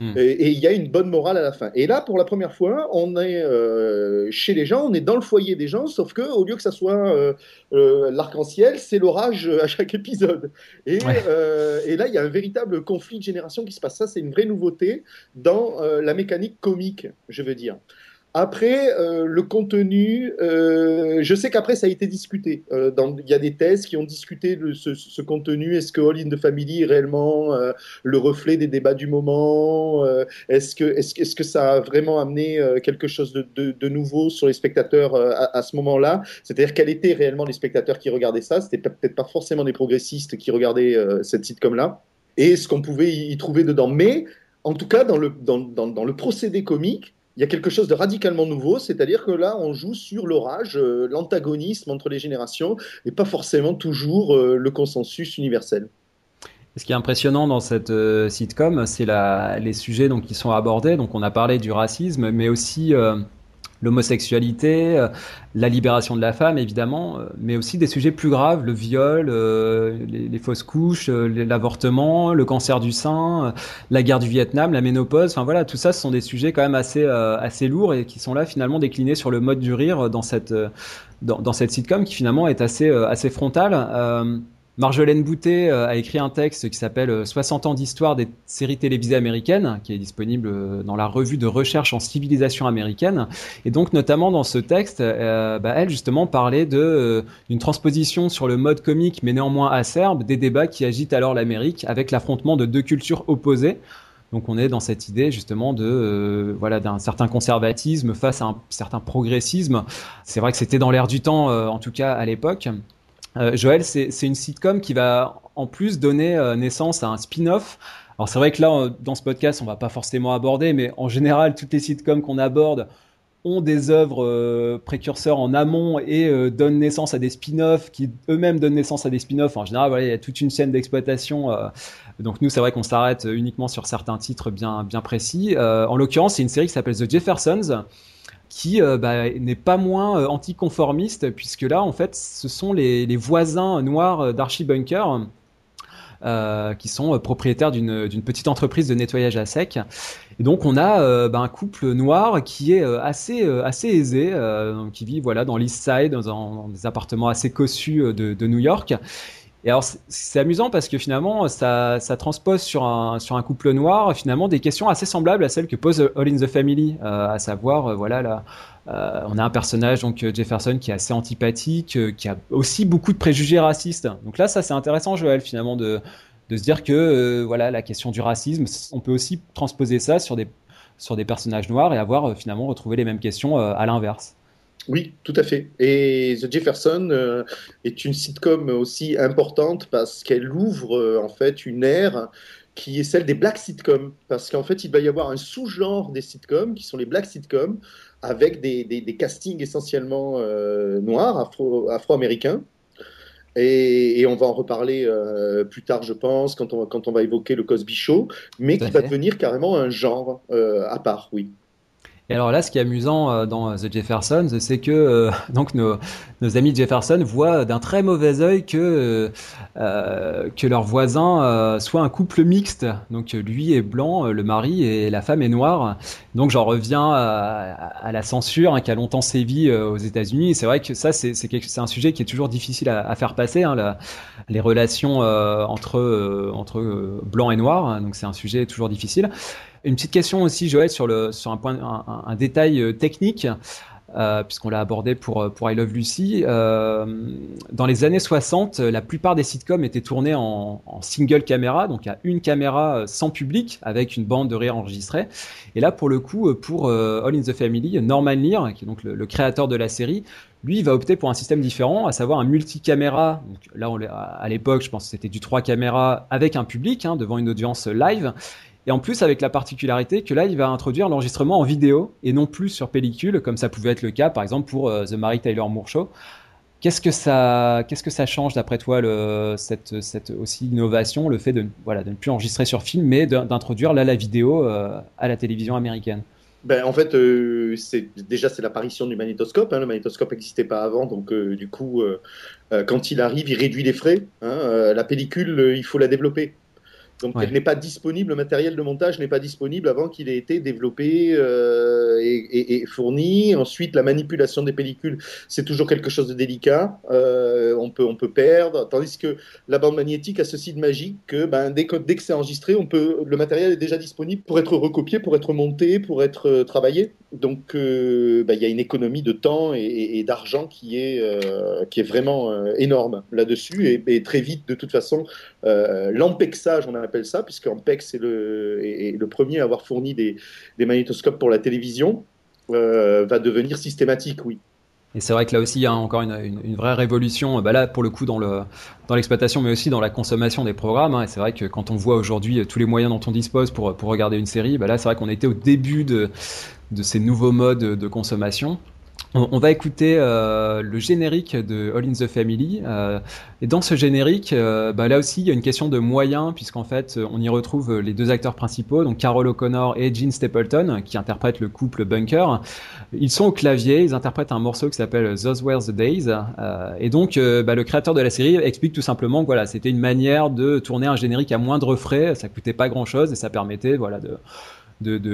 Hmm. Et il y a une bonne morale à la fin. Et là, pour la première fois, on est euh, chez les gens, on est dans le foyer des gens, sauf que au lieu que ça soit euh, euh, l'arc-en-ciel, c'est l'orage à chaque épisode. Et, et là, il y a un véritable conflit de génération qui se passe. Ça, c'est une vraie nouveauté dans la mécanique comique, je veux dire. Après, euh, le contenu, euh, je sais qu'après ça a été discuté. Euh, il y a des thèses qui ont discuté de ce, contenu. Est-ce que All in the Family est réellement le reflet des débats du moment Est-ce que, est -ce, que ça a vraiment amené quelque chose de, nouveau sur les spectateurs à, à, ce moment-là? C'est-à-dire quels étaient réellement les spectateurs qui regardaient ça? C'était peut-être pas forcément des progressistes qui regardaient cette sitcom-là. Et ce qu'on pouvait y, trouver dedans? Mais en tout cas, dans le, dans, dans, dans le procédé comique, il y a quelque chose de radicalement nouveau, c'est-à-dire que là, on joue sur l'orage, euh, l'antagonisme entre les générations, et pas forcément toujours euh, le consensus universel. Ce qui est impressionnant dans cette euh, sitcom, c'est les sujets donc, qui sont abordés. Donc, on a parlé du racisme, mais aussi l'homosexualité, euh, la libération de la femme évidemment, euh, mais aussi des sujets plus graves, le viol, euh, les, fausses couches, l'avortement, le cancer du sein, la guerre du Vietnam, la ménopause. Enfin voilà, tout ça, ce sont des sujets quand même assez assez lourds et qui sont là finalement déclinés sur le mode du rire dans cette dans, cette sitcom qui finalement est assez assez frontale. Marjolaine Boutet euh, a écrit un texte qui s'appelle 60 euh, ans d'histoire des séries télévisées américaines, qui est disponible euh, dans la revue de recherche en civilisation américaine. Et donc, notamment dans ce texte, bah, elle justement parlait de d'une transposition sur le mode comique, mais néanmoins acerbe, des débats qui agitent alors l'Amérique avec l'affrontement de deux cultures opposées. Donc on est dans cette idée justement de voilà d'un certain conservatisme face à un certain progressisme. C'est vrai que c'était dans l'air du temps, en tout cas à l'époque. Euh, Joël, c'est une sitcom qui va en plus donner euh, naissance à un spin-off. Alors c'est vrai que là, dans ce podcast, on va pas forcément aborder, mais en général, toutes les sitcoms qu'on aborde ont des œuvres euh, précurseurs en amont et donnent naissance à des spin-offs qui eux-mêmes donnent naissance à des spin-offs. En général, il y a toute une chaîne d'exploitation. donc nous, c'est vrai qu'on s'arrête uniquement sur certains titres bien, bien précis. en l'occurrence, c'est une série qui s'appelle The Jeffersons qui euh, bah, n'est pas moins euh, anticonformiste, puisque là, en fait, ce sont les, voisins noirs d'Archie Bunker. Euh, qui sont propriétaires d'une petite entreprise de nettoyage à sec. Et donc on a bah, un couple noir qui est assez assez aisé, qui vit voilà dans l'East Side, dans, des appartements assez cossus de, de New York, et alors c'est amusant parce que finalement ça, transpose sur un, couple noir finalement des questions assez semblables à celles que pose All in the Family, euh, à savoir euh, voilà là, euh, on a un personnage donc Jefferson qui est assez antipathique, qui a aussi beaucoup de préjugés racistes. Donc là ça c'est intéressant Joël finalement de se dire que euh, voilà la question du racisme, on peut aussi transposer ça sur des personnages noirs et avoir euh, finalement retrouvé les mêmes questions euh, à l'inverse. Oui, tout à fait. Et The Jefferson euh, est une sitcom aussi importante parce qu'elle ouvre en fait une ère qui est celle des black sitcoms. Parce qu'en fait, il va y avoir un sous-genre des sitcoms qui sont les black sitcoms avec des, des, des castings essentiellement noirs, afro, afro-américains. Et, et, on va en reparler euh, plus tard, je pense, quand on, quand on va évoquer le Cosby Show, mais qui va devenir carrément un genre euh, à part, oui. Et alors là, ce qui est amusant euh, dans The Jeffersons, c'est que euh, donc nos, nos, amis Jefferson voient d'un très mauvais œil que euh, que leur voisin euh, soit un couple mixte. Donc lui est blanc, le mari et la femme est noire. Donc j'en reviens à, à, la censure hein, qui a longtemps sévi aux États-Unis. C'est vrai que ça, c'est un sujet qui est toujours difficile à, à faire passer. Hein, les relations entre entre blanc et noir. Donc c'est un sujet toujours difficile. Une petite question aussi, Joël, sur, le, sur un, point, un, un détail euh, technique. Euh, puisqu'on l'a abordé pour, pour I Love Lucy. Euh, dans les années 60, la plupart des sitcoms étaient tournés en, single caméra, donc à une caméra sans public, avec une bande de rire enregistrée. Et là, pour le coup, pour euh, All in the Family, Norman Lear, qui est donc le, créateur de la série, lui, il va opter pour un système différent, à savoir un multicaméra. Donc là, à l'époque, je pense que c'était du 3 caméras avec un public, hein, devant une audience live. Et en plus, avec la particularité que là, il va introduire l'enregistrement en vidéo et non plus sur pellicule, comme ça pouvait être le cas, par exemple, pour euh, The Mary Taylor Moore Show. Qu'est-ce que ça, qu'est-ce que ça change d'après toi, cette, cette aussi innovation, le fait de, voilà, de ne plus enregistrer sur film, mais d'introduire là la vidéo euh, à la télévision américaine? Ben, en fait, euh, déjà c'est l'apparition du magnétoscope. Hein. Le magnétoscope n'existait pas avant, donc du coup, quand il arrive, il réduit les frais. Hein. la pellicule, il faut la développer. Donc, ouais. elle n'est pas disponible, le matériel de montage n'est pas disponible avant qu'il ait été développé euh, et, et, et, fourni. Ensuite, la manipulation des pellicules, c'est toujours quelque chose de délicat. Euh, on, peut, on peut perdre. Tandis que la bande magnétique a ceci de magique que ben, dès que, dès que c'est enregistré, on peut, le matériel est déjà disponible pour être recopié, pour être monté, pour être euh, travaillé. Donc, euh, ben, il y a une économie de temps et, d'argent qui, est euh, vraiment euh, énorme là-dessus. Et, très vite, de toute façon, l'empexage, on appelle ça, puisque Ampex est le, premier à avoir fourni des, magnétoscopes pour la télévision, va devenir systématique, oui. Et c'est vrai que là aussi, il y a encore une, une, vraie révolution, bah là, pour le coup, dans, le, dans l'exploitation, mais aussi dans la consommation des programmes. Hein. Et c'est vrai que quand on voit aujourd'hui tous les moyens dont on dispose pour, pour regarder une série, bah là, c'est vrai qu'on était au début de, de ces nouveaux modes de consommation. On, va écouter euh, le générique de All in the Family. Euh, et dans ce générique, euh, bah là aussi, il y a une question de moyens, puisqu'en fait, on y retrouve les deux acteurs principaux, donc Carol O'Connor et Gene Stapleton, qui interprètent le couple Bunker. Ils sont au clavier, ils interprètent un morceau qui s'appelle Those Were the Days. et donc, bah, le créateur de la série explique tout simplement que voilà, c'était une manière de tourner un générique à moindre frais, ça coûtait pas grand-chose et ça permettait voilà, de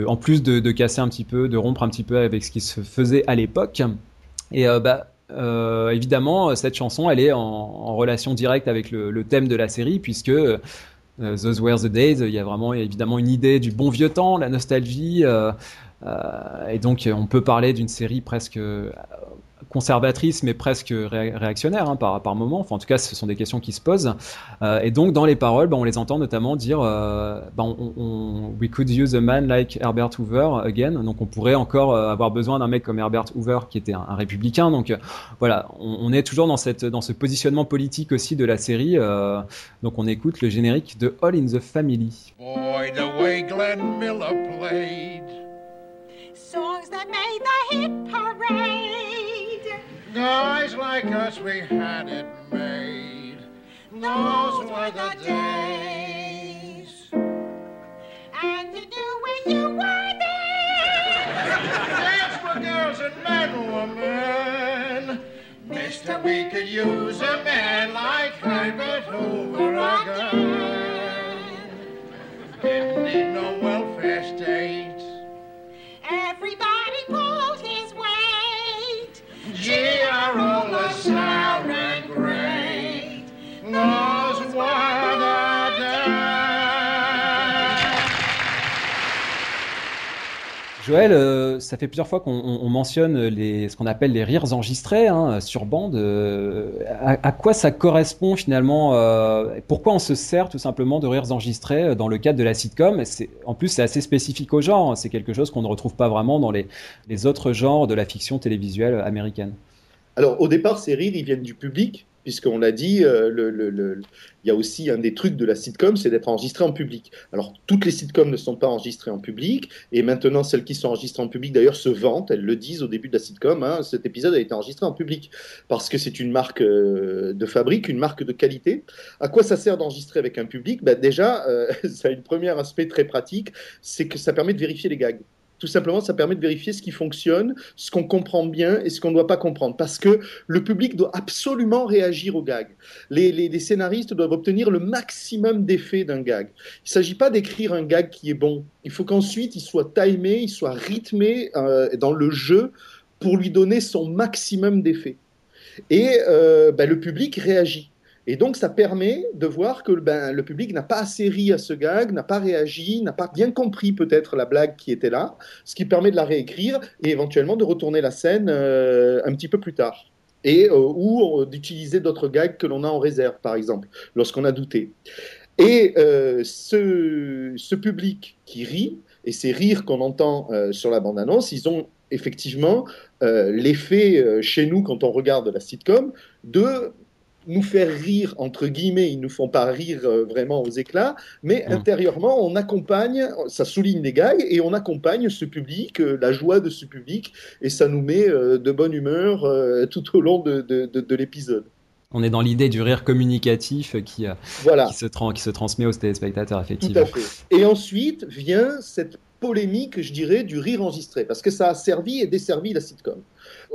en plus de, casser un petit peu, de rompre un petit peu avec ce qui se faisait à l'époque. Et euh, bah, euh, évidemment, cette chanson, elle est en, relation directe avec le, thème de la série, puisque euh, Those Were the Days, il y a vraiment évidemment une idée du bon vieux temps, la nostalgie. Et donc, on peut parler d'une série presque conservatrice mais presque ré réactionnaire hein, par, par moment. Enfin, en tout cas, ce sont des questions qui se posent. Euh, et donc, dans les paroles, bah, on les entend notamment dire euh, bah, on, on, We could use a man like Herbert Hoover again. Donc, on pourrait encore euh, avoir besoin d'un mec comme Herbert Hoover qui était un, un républicain. Donc, voilà, on, on, est toujours dans, cette, dans ce positionnement politique aussi de la série. donc, on écoute le générique de All in the Family. Boy, the way Glenn Miller played. Songs that made the hit parade. Guys like us, we had it made. Those were the days. And you knew when you were there. Dance for girls and men were men. Mister, we could use a man like Herbert Hoover again. Didn't need no welfare state. Gee, I roll a sour and great. Those were the Joël, euh, ça fait plusieurs fois qu'on on- on mentionne ce qu'on appelle les rires enregistrés hein, sur bande. Euh, à, quoi ça correspond finalement euh, Pourquoi on se sert tout simplement de rires enregistrés dans le cadre de la sitcom? En plus, c'est assez spécifique au genre. C'est quelque chose qu'on ne retrouve pas vraiment dans les, les autres genres de la fiction télévisuelle américaine. Alors, au départ, ces rires, ils viennent du public, puisqu'on l'a dit, euh, il y a aussi un des trucs de la sitcom, c'est d'être enregistré en public. Alors, toutes les sitcoms ne sont pas enregistrées en public, et maintenant, celles qui sont enregistrées en public, d'ailleurs, se vantent, elles le disent au début de la sitcom, hein, cet épisode a été enregistré en public, parce que c'est une marque euh, de fabrique, une marque de qualité. À quoi ça sert d'enregistrer avec un public? Ben, Déjà, euh, ça a un premier aspect très pratique, c'est que ça permet de vérifier les gags. Tout simplement, ça permet de vérifier ce qui fonctionne, ce qu'on comprend bien et ce qu'on ne doit pas comprendre. Parce que le public doit absolument réagir au gag. Les, scénaristes doivent obtenir le maximum d'effets d'un gag. Il ne s'agit pas d'écrire un gag qui est bon. Il faut qu'ensuite il soit timé, il soit rythmé euh, dans le jeu pour lui donner son maximum d'effets. Et euh, ben, le public réagit. Et donc, ça permet de voir que ben, le public n'a pas assez ri à ce gag, n'a pas réagi, n'a pas bien compris peut-être la blague qui était là, ce qui permet de la réécrire et éventuellement de retourner la scène euh, un petit peu plus tard. Et, euh, ou euh, d'utiliser d'autres gags que l'on a en réserve, par exemple, lorsqu'on a douté. Et ce, public qui rit, et ces rires qu'on entend sur la bande-annonce, ils ont effectivement l'effet chez nous, quand on regarde la sitcom, de nous faire rire, entre guillemets, ils ne nous font pas rire euh, vraiment aux éclats, mais Mm. intérieurement, on accompagne, ça souligne les gags, et on accompagne ce public, euh, la joie de ce public, et ça nous met euh, de bonne humeur tout au long de, de- de- de l'épisode. On est dans l'idée du rire communicatif qui, Voilà. qui, se, tran- qui se transmet aux téléspectateurs, Tout effectivement. à fait. Et ensuite vient cette polémique, je dirais, du rire enregistré, parce que ça a servi et desservi la sitcom.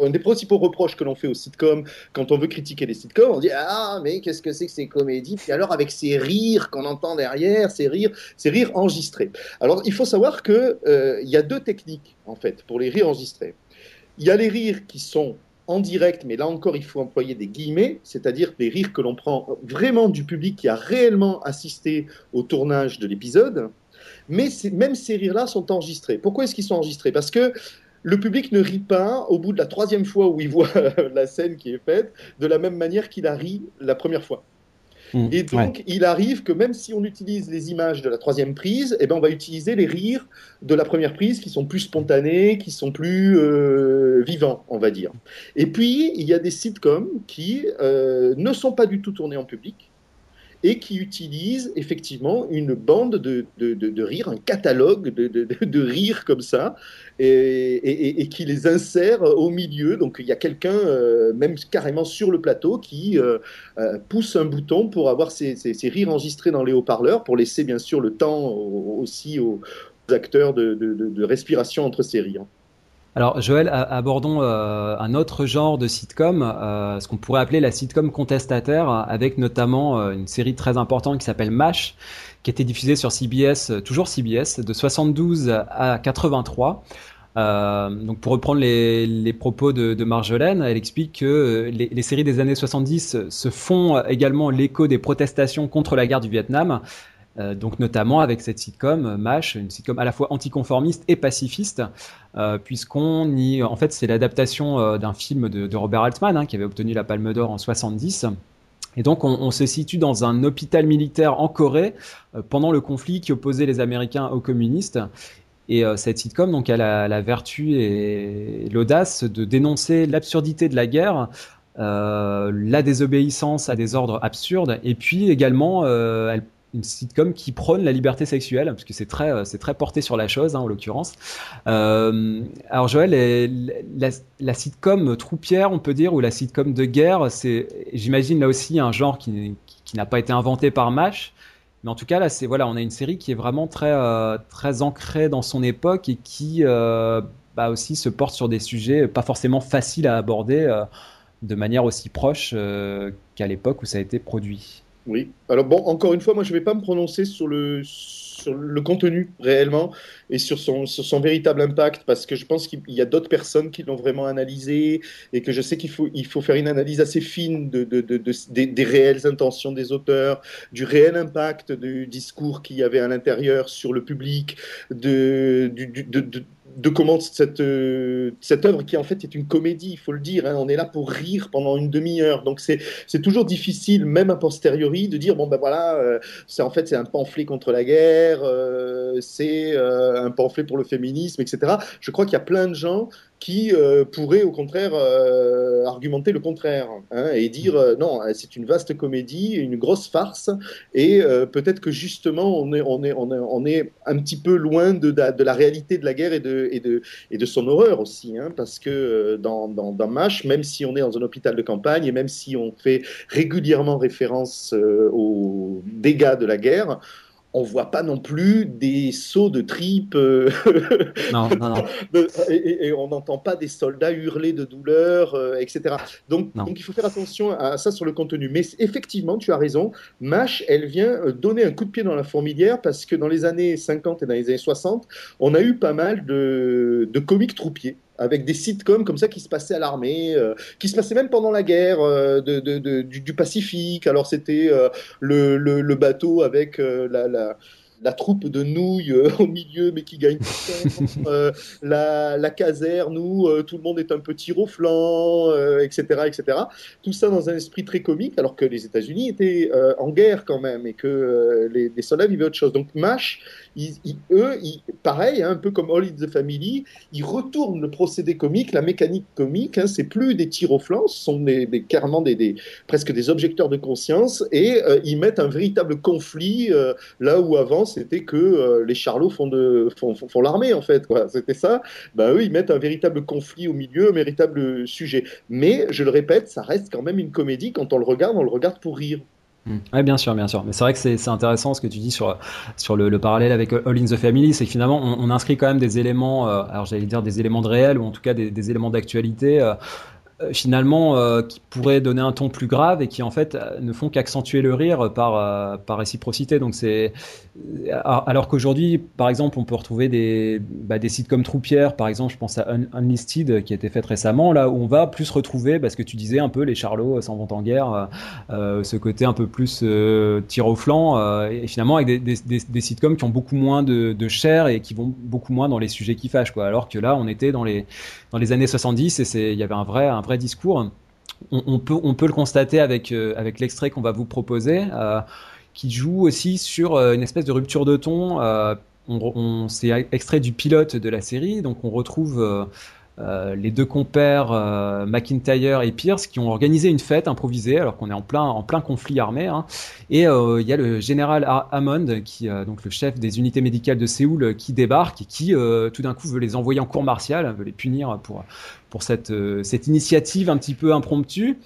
Un des principaux reproches que l'on fait aux sitcoms, quand on veut critiquer les sitcoms, on dit Ah, mais qu'est-ce que c'est que ces comédies? Puis alors, avec ces rires qu'on entend derrière, ces rires, ces rires enregistrés. Alors, il faut savoir qu'il il y a deux techniques, en fait, pour les rires enregistrés. Il y a les rires qui sont en direct, mais là encore, il faut employer des guillemets, c'est-à-dire des rires que l'on prend vraiment du public qui a réellement assisté au tournage de l'épisode. Mais même ces rires-là sont enregistrés. Pourquoi est-ce qu'ils sont enregistrés? Parce que le public ne rit pas au bout de la troisième fois où il voit la scène qui est faite de la même manière qu'il a ri la première fois. Mm, Et donc, il arrive que même si on utilise les images de la troisième prise, eh ben, on va utiliser les rires de la première prise qui sont plus spontanés, qui sont plus euh, vivants, on va dire. Et puis, il y a des sitcoms qui euh, ne sont pas du tout tournés en public et qui utilisent effectivement une bande de, de, de, rires, un catalogue de, rires comme ça, et, qui les insère au milieu. Donc il y a quelqu'un, euh, même carrément sur le plateau, qui euh, euh, pousse un bouton pour avoir ces, rires enregistrés dans les haut-parleurs, pour laisser bien sûr le temps au- aussi aux acteurs de respiration entre ces rires. Alors Joël, abordons euh, un autre genre de sitcom, euh, ce qu'on pourrait appeler la sitcom contestataire, avec notamment euh, une série très importante qui s'appelle MASH, qui était diffusée sur CBS, euh, toujours CBS, de 72 à 83. Euh, donc pour reprendre les, les propos de, de Marjolaine, elle explique que euh, les, les séries des années 70 se font également l'écho des protestations contre la guerre du Vietnam, euh, donc notamment avec cette sitcom MASH, une sitcom à la fois anticonformiste et pacifiste, euh, puisqu'on y, en fait, c'est l'adaptation euh, d'un film de, Robert Altman hein, qui avait obtenu la Palme d'Or en 70. Et donc, on, se situe dans un hôpital militaire en Corée euh, pendant le conflit qui opposait les Américains aux communistes. Et cette sitcom, a la, vertu et l'audace de dénoncer l'absurdité de la guerre, la désobéissance à des ordres absurdes, et puis également, elle une sitcom qui prône la liberté sexuelle, parce que c'est très, euh, c'est très porté sur la chose, hein, en l'occurrence. Euh, alors Joël, la, sitcom troupière, on peut dire, ou la sitcom de guerre, c'est, j'imagine là aussi un genre qui, qui, n'a pas été inventé par MASH, mais en tout cas là, c'est voilà, on a une série qui est vraiment très, euh, très ancrée dans son époque et qui bah, aussi se porte sur des sujets pas forcément faciles à aborder de manière aussi proche qu'à l'époque où ça a été produit. Oui. Alors bon, encore une fois, moi je ne vais pas me prononcer sur le, sur le contenu réellement et sur son, son véritable impact parce que je pense qu'il y a d'autres personnes qui l'ont vraiment analysé et que je sais qu'il faut, il faut faire une analyse assez fine de, de, de, de- des, réelles intentions des auteurs, du réel impact du discours qu'il y avait à l'intérieur sur le public, de, de, comment cette, euh, cette œuvre qui en fait est une comédie, il faut le dire, hein, on est là pour rire pendant une demi-heure, donc c'est toujours difficile, même a posteriori, de dire bon ben voilà, euh, c'est en fait c'est un pamphlet contre la guerre, euh, c'est un pamphlet pour le féminisme, etc. Je crois qu'il y a plein de gens qui euh, pourraient au contraire euh, argumenter le contraire hein, et dire euh, non, c'est une vaste comédie, une grosse farce, et euh, peut-être que justement on est, on, est, on, est, un petit peu loin de, de, la réalité de la guerre et de, et de, et de son horreur aussi, hein, parce que euh, dans, dans, dans MASH, même si on est dans un hôpital de campagne et même si on fait régulièrement référence euh, aux dégâts de la guerre, on voit pas non plus des sauts de tripes euh, Non, non, non. et, et- et on n'entend pas des soldats hurler de douleur, euh, etc. Donc, il faut faire attention à ça sur le contenu. Mais effectivement, tu as raison, MASH, elle vient euh, donner un coup de pied dans la fourmilière parce que dans les années 50 et dans les années 60, on a eu pas mal de, de comiques troupiers avec des sitcoms comme ça qui se passaient à l'armée, euh, qui se passaient même pendant la guerre euh, de, de- de- du, du Pacifique. Alors c'était euh, le, le- le bateau avec la, la- la troupe de nouilles au milieu, mais qui gagne tout le temps. La, la caserne où tout le monde est un peu tir au flanc, etc., etc. Tout ça dans un esprit très comique, alors que les États-Unis étaient en guerre quand même et que les, les soldats vivaient autre chose. Donc MASH, eux, pareil, hein, un peu comme All in the Family, ils retournent le procédé comique, la mécanique comique. Hein, c'est plus des tirs au flanc, ce sont des, des- presque des objecteurs de conscience, et euh, ils mettent un véritable conflit euh, là où avant c'était que euh, les charlots font, de, font, l'armée en fait. C'était ça. Ben, eux, ils mettent un véritable conflit au milieu, un véritable sujet. Mais je le répète, ça reste quand même une comédie. Quand on le regarde, on le regarde pour rire. Oui, bien sûr, bien sûr. Mais c'est vrai que c'est intéressant ce que tu dis sur, sur le, le parallèle avec All in the Family, c'est que finalement, on, on inscrit quand même des éléments, euh, alors j'allais dire des éléments de réel, ou en tout cas des, des éléments d'actualité, euh, euh, finalement, euh, qui pourraient donner un ton plus grave et qui en fait euh, ne font qu'accentuer le rire par, euh, par réciprocité. Donc c'est alors qu'aujourd'hui, par exemple, on peut retrouver des, bah, des sites comme Troupière, par exemple, je pense à Un- Unlisted qui a été faite récemment, là où on va plus retrouver, parce que tu disais un peu les charlots s'en vont en guerre, euh, euh, ce côté un peu plus euh, tir au flanc, euh, et finalement avec des, des, des, des sitcoms qui ont beaucoup moins de, de chair et qui vont beaucoup moins dans les sujets qui fâchent, quoi. Alors que là, on était dans les, dans les années 70 et il y avait un vrai, un vrai discours. On, peut, le constater avec, euh, avec l'extrait qu'on va vous proposer, euh, qui joue aussi sur euh, une espèce de rupture de ton. On, on, c'est extrait du pilote de la série, donc on retrouve les deux compères McIntyre et Pierce qui ont organisé une fête improvisée alors qu'on est en plein conflit armé hein. et il y a le général Hammond qui donc le chef des unités médicales de Séoul qui débarque et qui tout d'un coup veut les envoyer en cour martiale veut les punir pour pour cette euh, cette initiative un petit peu impromptue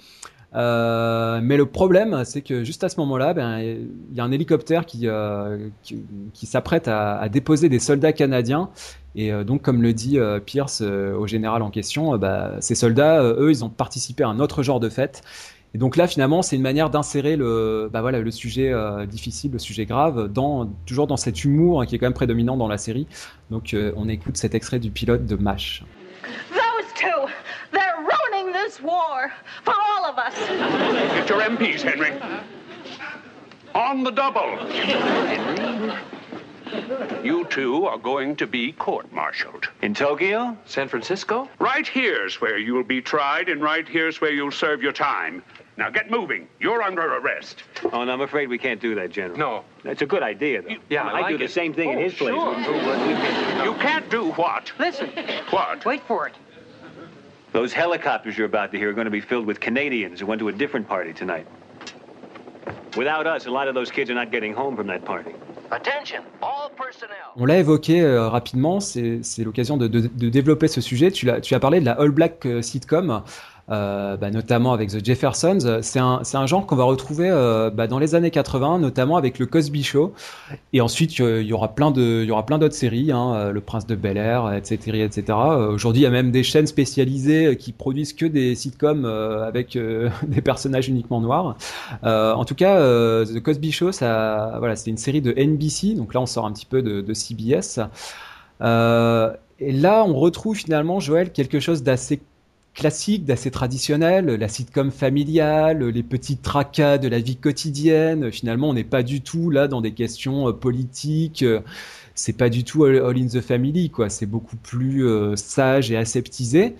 euh, mais le problème, c'est que juste à ce moment-là, ben, il y a un hélicoptère qui, euh, s'apprête à, déposer des soldats canadiens. Et donc, comme le dit Pierce au général en question, bah, ces soldats, eux, ils ont participé à un autre genre de fête. Et donc là, finalement, c'est une manière d'insérer le, bah sujet difficile, le sujet grave, toujours dans cet humour qui est quand même prédominant dans la série. Donc, on écoute cet extrait du pilote de MASH. This war for all of us. Get your MPs, Henry. On the double. You two are going to be court-martialed. In Tokyo? San Francisco? Right here's where you'll be tried, and right here's where you'll serve your time. Now get moving. You're under arrest. Oh, and I'm afraid we can't do that, General. No. That's a good idea, though. You, yeah, I I'd like do it. the same thing oh, in his oh, place. Sure. You can't do what? Listen. What? Wait for it. Those helicopters you're about to hear are going to be filled with Canadians who went to a different party tonight. Without us, a lot of those kids are not getting home from that party. Attention, all personnel. On l'a évoqué euh, rapidement, c'est l'occasion de, de, de, développer ce sujet. Tu as, tu as parlé de la All Black euh, sitcom. Euh, bah, notamment avec The Jeffersons. C'est un, un, genre qu'on va retrouver euh, bah, dans les années 80, notamment avec le Cosby Show. Et ensuite, il y aura plein y aura plein d'autres séries, hein, Le Prince de Bel Air, etc., etc. Euh, Aujourd'hui, il y a même des chaînes spécialisées qui produisent que des sitcoms euh, avec des personnages uniquement noirs. Euh, en tout cas, The Cosby Show, voilà, c'est une série de NBC. Donc là, on sort un petit peu de, CBS. Euh, et là, on retrouve finalement, Joël, quelque chose d'assez classique, d'assez traditionnel, la sitcom familiale, les petits tracas de la vie quotidienne. Finalement, on n'est pas du tout là dans des questions politiques. c'est pas du tout All, All in the Family, quoi. C'est beaucoup plus euh, sage et aseptisé.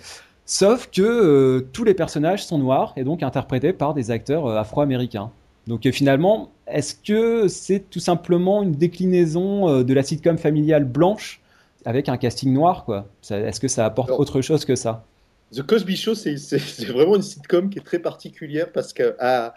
Sauf que euh, tous les personnages sont noirs et donc interprétés par des acteurs euh, afro-américains. Donc euh, finalement, est-ce que c'est tout simplement une déclinaison euh, de la sitcom familiale blanche avec un casting noir, quoi? Est-ce que ça apporte Alors- autre chose que ça? The Cosby Show, c'est vraiment une sitcom qui est très particulière parce qu'à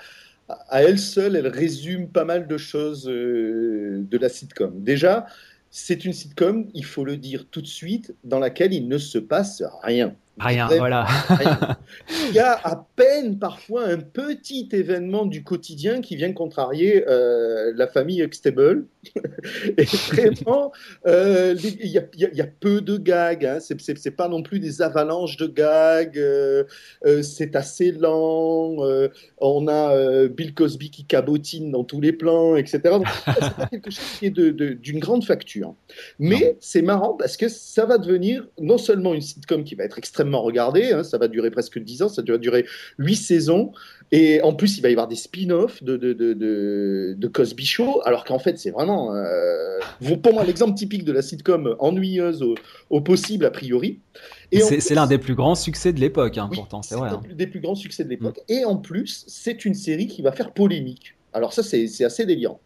elle seule, elle résume pas mal de choses euh, de la sitcom. Déjà, c'est une sitcom, il faut le dire tout de suite, dans laquelle il ne se passe rien. Rien, voilà. rien. Il y a à peine parfois un petit événement du quotidien qui vient contrarier euh, la famille Huxtable. Et vraiment, euh, il y, a, il y peu de gags. Hein. C'est- C'est c'est pas non plus des avalanches de gags. euh, c'est assez lent. on a Bill Cosby qui cabotine dans tous les plans, etc. Donc, c'est pas quelque chose qui est de- de- d'une grande facture. Mais c'est marrant parce que ça va devenir non seulement une sitcom qui va être extrêmement regardée, hein, ça va durer presque 10 ans, ça va durer 8 saisons, et en plus il va y avoir des spin-offs de, de, de, de, de Cosby Show, alors qu'en fait c'est vraiment, euh, pour moi, l'exemple typique de la sitcom ennuyeuse au, au possible a priori. C'est c'est l'un des plus grands succès de l'époque, hein, oui, pourtant, c'est c'est vrai. un hein. des plus grands succès de l'époque. Et en plus, c'est une série qui va faire polémique. Alors ça, c'est assez délirant.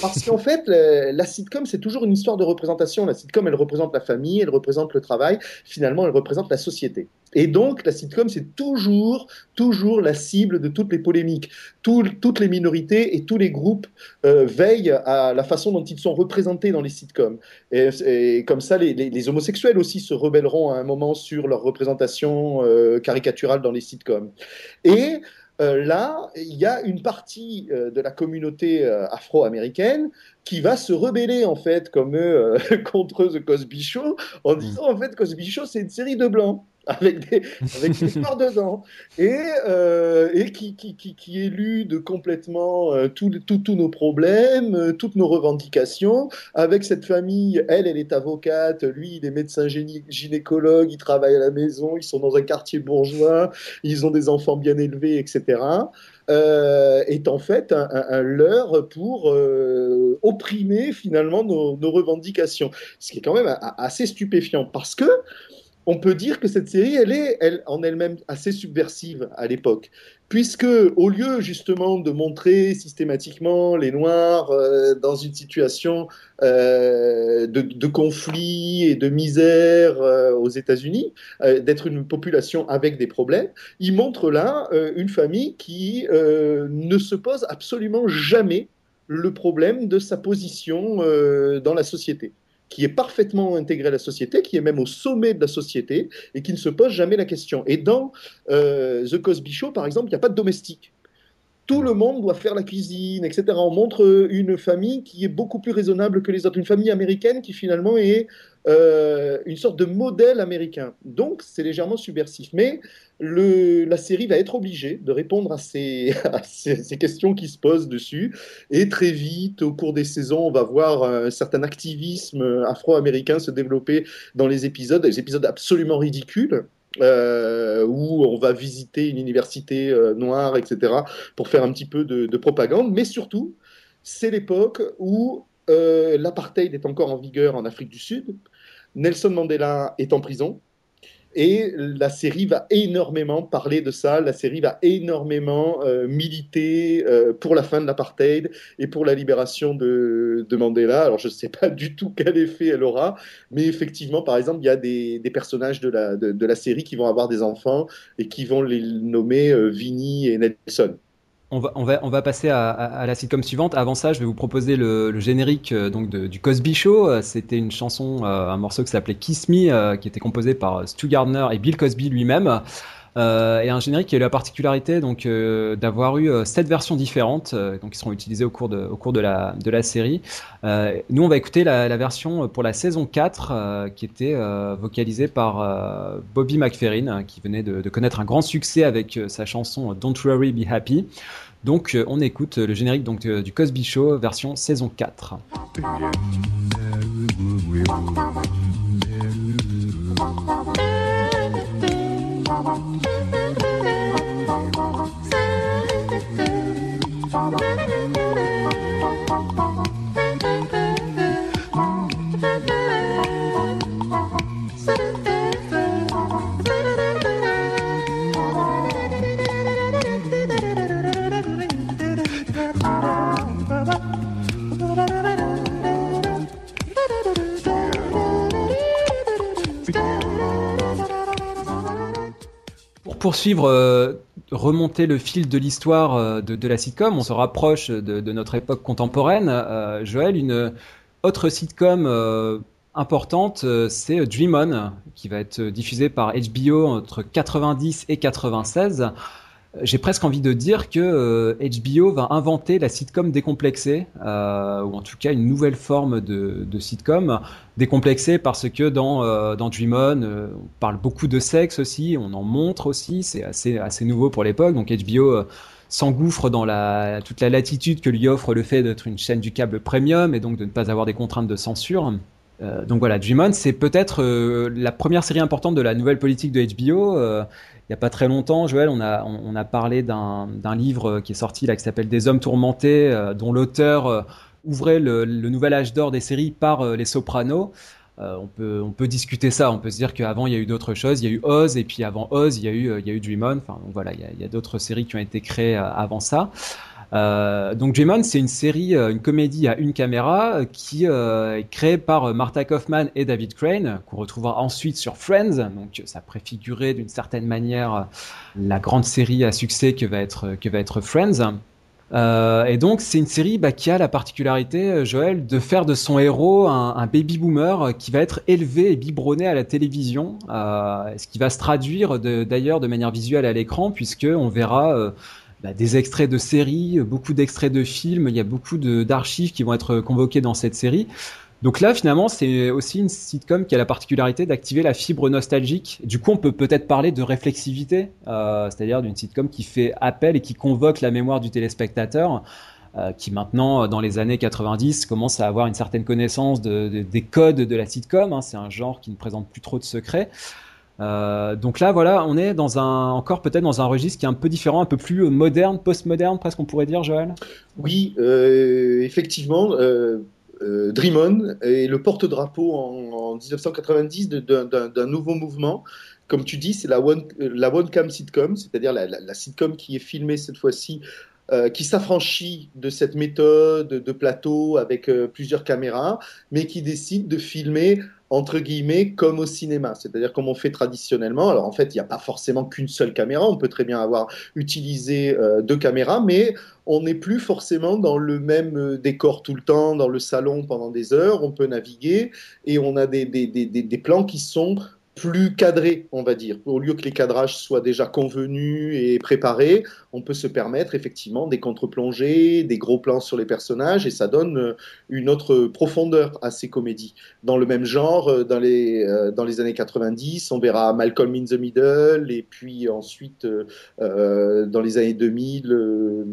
Parce qu'en fait, la, sitcom, c'est toujours une histoire de représentation. La sitcom, elle représente la famille, elle représente le travail. Finalement, elle représente la société. Et donc, la sitcom, c'est toujours, toujours la cible de toutes les polémiques. Tout- toutes les minorités et tous les groupes euh, veillent à la façon dont ils sont représentés dans les sitcoms. Et, comme ça, les, les- les homosexuels aussi se rebelleront à un moment sur leur représentation euh, caricaturale dans les sitcoms. Et euh, là, il y a une partie euh, de la communauté euh, afro-américaine qui va se rebeller en fait comme eux contre The Cosby Show en disant en fait Cosby Show c'est une série de blancs avec des avec des dedans. Et euh, et qui, qui, qui, qui élude complètement euh, tous nos problèmes euh, toutes nos revendications. Avec cette famille elle elle est avocate. Lui il est médecin gynécologue. Il travaille à la maison. Ils sont dans un quartier bourgeois. Ils ont des enfants bien élevés etc euh, est en fait un, un- un leurre pour euh, opprimer finalement nos, nos revendications. Ce qui est quand même a- a- assez stupéfiant. Parce que on peut dire que cette série, elle est elle, en elle-même assez subversive à l'époque. Puisque, au lieu justement de montrer systématiquement les Noirs euh, dans une situation euh, de, conflit et de misère euh, aux États-Unis, d'être une population avec des problèmes, il montre là une famille qui ne se pose absolument jamais le problème de sa position dans la société qui est parfaitement intégré à la société, qui est même au sommet de la société et qui ne se pose jamais la question. Et dans euh, The Cosby Show, par exemple, il n'y a pas de domestique. Tout le monde doit faire la cuisine, etc. On montre une famille qui est beaucoup plus raisonnable que les autres, une famille américaine qui finalement est euh, une sorte de modèle américain. Donc c'est légèrement subversif. Mais la série va être obligée de répondre à ces questions qui se posent dessus. Et très vite, au cours des saisons, on va voir un certain activisme afro-américain se développer dans les épisodes, des épisodes absolument ridicules. Euh, où on va visiter une université euh, noire, etc., pour faire un petit peu de, de propagande. Mais surtout, c'est l'époque où euh, l'apartheid est encore en vigueur en Afrique du Sud. Nelson Mandela est en prison. Et la série va énormément parler de ça. La série va énormément euh, militer euh, pour la fin de l'apartheid et pour la libération de, de Mandela. Alors, je ne sais pas du tout quel effet elle aura, mais effectivement, par exemple, il y a des, personnages de la, de la série qui vont avoir des enfants et qui vont les nommer euh, Vinnie et Nelson. On va, on, va, on va passer à, à, à la sitcom suivante. Avant ça, je vais vous proposer le, le générique euh, donc de, du Cosby Show. Euh, C'était une chanson, euh, un morceau qui s'appelait Kiss Me, qui était composé par Stu Gardner et Bill Cosby lui-même. Euh, et un générique qui a eu la particularité donc euh, d'avoir eu euh, sept versions différentes, qui seront utilisées au cours de, la, série. Nous, on va écouter la, version pour la saison 4, euh, qui était vocalisée par Bobby McFerrin, euh, qui venait de, connaître un grand succès avec sa chanson Don't Worry Be Happy. Donc, on écoute le générique donc, du Cosby Show version saison 4. Pour poursuivre, euh, remonter le fil de l'histoire euh, de, la sitcom, on se rapproche de, notre époque contemporaine. Euh, Joël, une autre sitcom importante, c'est Dream On, qui va être diffusée par HBO entre 90 et 96. J'ai presque envie de dire que euh, HBO va inventer la sitcom décomplexée, euh, ou en tout cas une nouvelle forme de, sitcom décomplexée parce que dans, euh, dans Dream On, euh, on parle beaucoup de sexe aussi, on en montre aussi, c'est assez, assez nouveau pour l'époque. Donc HBO euh, s'engouffre dans la, toute la latitude que lui offre le fait d'être une chaîne du câble premium et donc de ne pas avoir des contraintes de censure. Euh, donc voilà, Dream c'est peut-être euh, la première série importante de la nouvelle politique de HBO. Euh, il n'y a pas très longtemps, Joël, on a, on, a parlé d'un livre qui est sorti là qui s'appelle Des hommes tourmentés, euh, dont l'auteur euh, ouvrait le, le nouvel âge d'or des séries par euh, Les Sopranos. On, peut, on peut discuter ça, on peut se dire qu'avant il y a eu d'autres choses, il y a eu Oz, et puis avant Oz, il y a eu, il y a eu Dream On. Enfin, donc voilà, il y a, a d'autres séries qui ont été créées avant ça. Euh, donc Dream On, c'est une série, euh, une comédie à une caméra euh, qui euh, est créée par Martha Kaufman et David Crane, qu'on retrouvera ensuite sur Friends. Donc ça préfigurait d'une certaine manière la grande série à succès que va être, que va être Friends. Et donc c'est une série bah, qui a la particularité, Joël, de faire de son héros un, baby boomer qui va être élevé et biberonné à la télévision, ce qui va se traduire de- d'ailleurs de, manière visuelle à l'écran, puisque on verra bah, des extraits de séries, euh, beaucoup d'extraits de films, il y a beaucoup d'archives qui vont être convoquées dans cette série. Donc là, finalement, c'est aussi une sitcom qui a la particularité d'activer la fibre nostalgique. Du coup, on peut peut-être parler de réflexivité, euh, c'est-à-dire d'une sitcom qui fait appel et qui convoque la mémoire du téléspectateur, euh, qui maintenant, euh, dans les années 90, commence à avoir une certaine connaissance de- de- des codes de la sitcom. hein. C'est un genre qui ne présente plus trop de secrets. Euh, donc là, voilà, on est encore peut-être dans un registre qui est un peu différent, un peu plus euh, moderne, post-moderne, presque on pourrait dire, Joël? Oui, euh, effectivement, euh, Dream On est le porte-drapeau en, en 1990 de- d'un- nouveau mouvement. Comme tu dis, c'est la one, euh, la one cam sitcom, c'est-à-dire la, sitcom qui est filmée cette fois-ci, qui s'affranchit de cette méthode de plateau avec plusieurs caméras, mais qui décide de filmer entre guillemets comme au cinéma, c'est-à-dire comme on fait traditionnellement. Alors en fait, il n'y a pas forcément qu'une seule caméra, on peut très bien avoir utilisé euh, deux caméras, mais on n'est plus forcément dans le même euh, décor tout le temps, dans le salon pendant des heures, on peut naviguer et on a des, des, des, des, des plans qui sont plus cadrés, on va dire. Au lieu que les cadrages soient déjà convenus et préparés, on peut se permettre effectivement des contre-plongées, des gros plans sur les personnages, et ça donne euh, une autre profondeur à ces comédies. Dans le même genre, euh, dans les, euh, dans les années 90, on verra Malcolm in the Middle, et puis ensuite, euh, dans les années 2000, euh,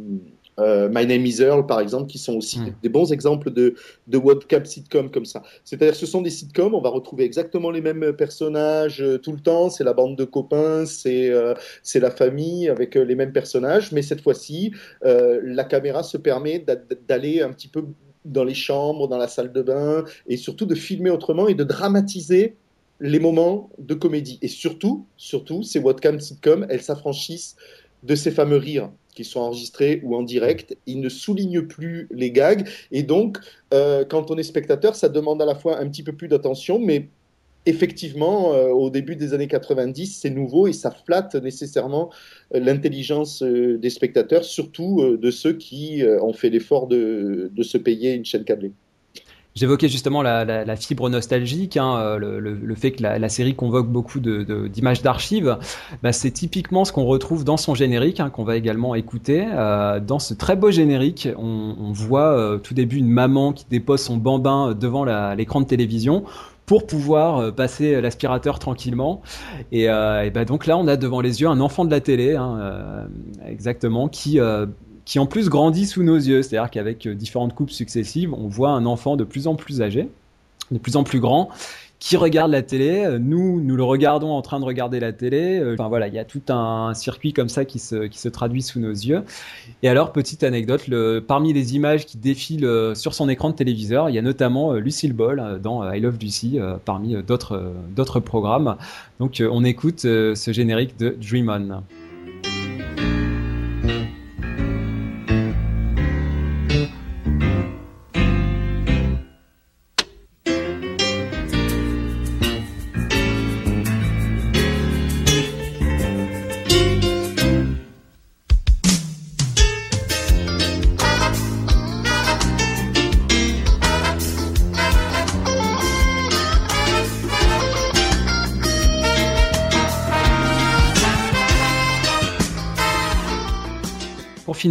euh, My Name is Earl, par exemple, qui sont aussi des bons exemples de, de Cup sitcom comme ça. C'est-à-dire que ce sont des sitcoms, on va retrouver exactement les mêmes personnages euh, tout le temps, c'est la bande de copains, c'est euh, c'est la famille avec les mêmes personnages, mais cette fois-ci, la caméra se permet d'a- d'aller un petit peu dans les chambres, dans la salle de bain, et surtout de filmer autrement et de dramatiser les moments de comédie. Et surtout, surtout, ces webcam sitcoms, elles s'affranchissent de ces fameux rires qui sont enregistrés ou en direct. Ils ne soulignent plus les gags. Et donc, euh, quand on est spectateur, ça demande à la fois un petit peu plus d'attention, mais effectivement, euh, au début des années 90, c'est nouveau et ça flatte nécessairement euh, l'intelligence des spectateurs, surtout de ceux qui ont fait l'effort de se payer une chaîne câblée. J'évoquais justement la, fibre nostalgique, hein, euh, le, fait que la, série convoque beaucoup d'images d'archives. Bah, c'est typiquement ce qu'on retrouve dans son générique, hein, qu'on va également écouter. Euh, dans ce très beau générique, on, voit euh, tout début une maman qui dépose son bambin devant la- l'écran de télévision pour pouvoir euh, passer l'aspirateur tranquillement. Et, euh, bah, donc là, on a devant les yeux un enfant de la télé, hein, euh, exactement, qui euh, qui en plus grandit sous nos yeux. C'est-à-dire qu'avec euh, différentes coupes successives, on voit un enfant de plus en plus âgé, de plus en plus grand, qui regarde la télé. Euh, Nous, nous le regardons en train de regarder la télé. Euh, Enfin voilà, il y a tout un circuit comme ça qui se, traduit sous nos yeux. Et alors, petite anecdote, parmi les images qui défilent sur son écran de téléviseur, il y a notamment Lucille Ball dans I Love Lucy, parmi d'autres programmes. Donc on écoute ce générique de Dream On.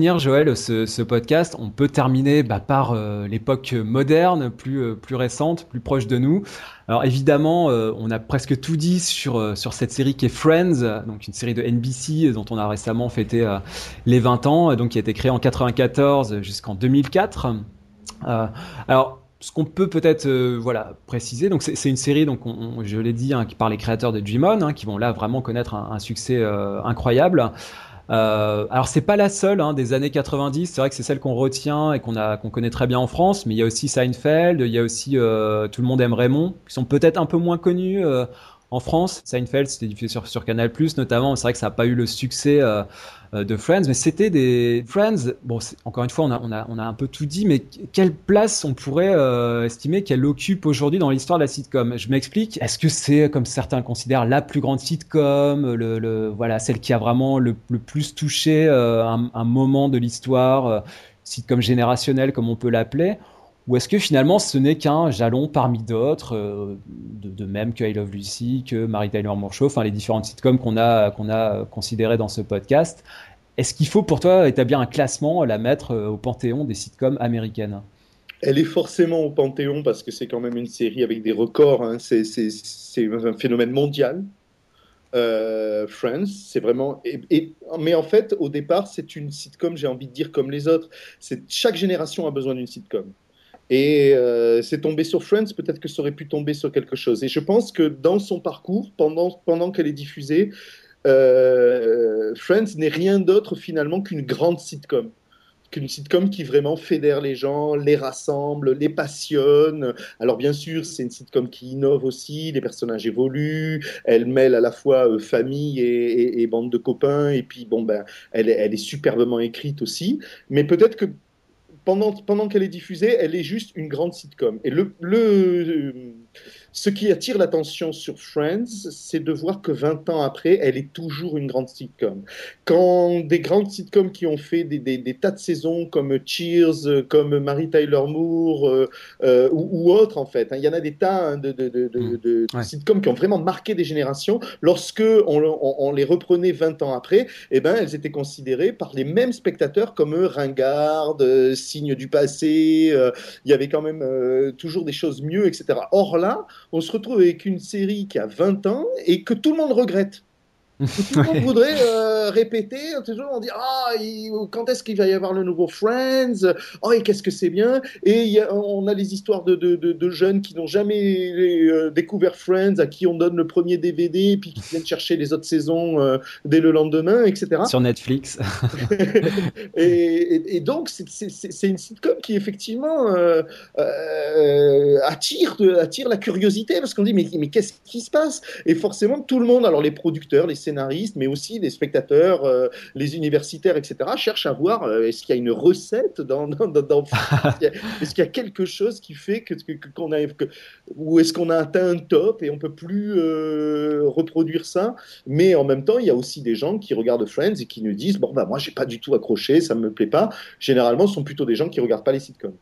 Joël, ce, podcast, on peut terminer bah, par euh, l'époque moderne, plus, euh, plus récente, plus proche de nous. Alors évidemment, euh, on a presque tout dit sur, cette série qui est Friends, donc une série de NBC dont on a récemment fêté les 20 ans, donc qui a été créée en 94 jusqu'en 2004. alors ce qu'on peut peut-être voilà préciser, donc c'est une série donc on, je l'ai dit hein, par les créateurs de Dream hein, qui vont là vraiment connaître un succès incroyable. Euh, alors c'est pas la seule hein, des années 90, c'est vrai que c'est celle qu'on retient et qu'on a qu'on connaît très bien en France, mais il y a aussi Seinfeld, il y a aussi euh, Tout le monde aime Raymond, qui sont peut-être un peu moins connus euh, en France. Seinfeld, c'était diffusé sur, sur Canal+, notamment. C'est vrai que ça n'a pas eu le succès euh, euh, de Friends, mais c'était des Friends. Bon, encore une fois, on a, un peu tout dit, mais quelle place on pourrait euh, estimer qu'elle occupe aujourd'hui dans l'histoire de la sitcom? Je m'explique. Est-ce que c'est, comme certains considèrent, la plus grande sitcom, le, le voilà, celle qui a vraiment le, le plus touché un, un, moment de l'histoire, sitcom générationnelle, comme on peut l'appeler? Ou est-ce que finalement ce n'est qu'un jalon parmi d'autres, euh, de, même que I Love Lucy, que Mary Tyler Moore enfin les différentes sitcoms qu'on a, considérées dans ce podcast? Est-ce qu'il faut pour toi établir un classement, la mettre euh, au panthéon des sitcoms américaines? Elle est forcément au Panthéon parce que c'est quand même une série avec des records. Hein. C'est, un phénomène mondial. Euh, Friends, c'est vraiment. Mais en fait, au départ, c'est une sitcom, j'ai envie de dire, comme les autres. Chaque génération a besoin d'une sitcom. Et euh, c'est tombé sur Friends, peut-être que ça aurait pu tomber sur quelque chose. Et je pense que dans son parcours, pendant, pendant qu'elle est diffusée, euh, Friends n'est rien d'autre finalement qu'une grande sitcom qu'une sitcom qui vraiment fédère les gens, les rassemble, les passionne. Alors bien sûr, c'est une sitcom qui innove aussi, les personnages évoluent, elle mêle à la fois euh, famille et, bande de copains, et puis bon ben, elle est superbement écrite aussi. Mais peut-être que pendant, qu'elle est diffusée, elle est juste une grande sitcom. Et le, le, ce qui attire l'attention sur Friends, c'est de voir que 20 ans après, elle est toujours une grande sitcom. Quand des grandes sitcoms qui ont fait des, des, des tas de saisons comme Cheers, comme Mary Tyler Moore euh, euh, ou, ou autres en fait, hein, il y en a des tas hein, de, de, de, de mmh. sitcoms qui ont vraiment marqué des générations. Lorsque on, on, on, les reprenait 20 ans après, eh ben, elles étaient considérées par les mêmes spectateurs comme ringardes, euh, signes du passé. Euh, il y avait quand même euh, toujours des choses mieux, etc. Or là, on se retrouve avec une série qui a 20 ans et que tout le monde regrette. Tout le monde voudrait euh, répéter, toujours on dit ah quand est-ce qu'il va y avoir le nouveau Friends Oh et qu'est-ce que c'est bien? Et y a, on a les histoires de, de, de, de jeunes qui n'ont jamais euh, découvert Friends, à qui on donne le premier DVD, puis qui viennent chercher les autres saisons euh, dès le lendemain, etc. Sur Netflix. et, et, et, donc c'est une sitcom qui effectivement euh, attire, attire la curiosité parce qu'on dit mais, mais qu'est-ce qui se passe? Et forcément tout le monde, alors les producteurs, les scénaristes, mais aussi les spectateurs, euh, les universitaires, etc., cherchent à voir euh, est-ce qu'il y a une recette dans, dans, dans, est-ce qu'il y a quelque chose qui fait que qu'on a que, ou est-ce qu'on a atteint un top et on peut plus euh, reproduire ça? Mais en même temps, il y a aussi des gens qui regardent Friends et qui nous disent bon bah moi j'ai pas du tout accroché, ça me plaît pas. Généralement, ce sont plutôt des gens qui regardent pas les sitcoms.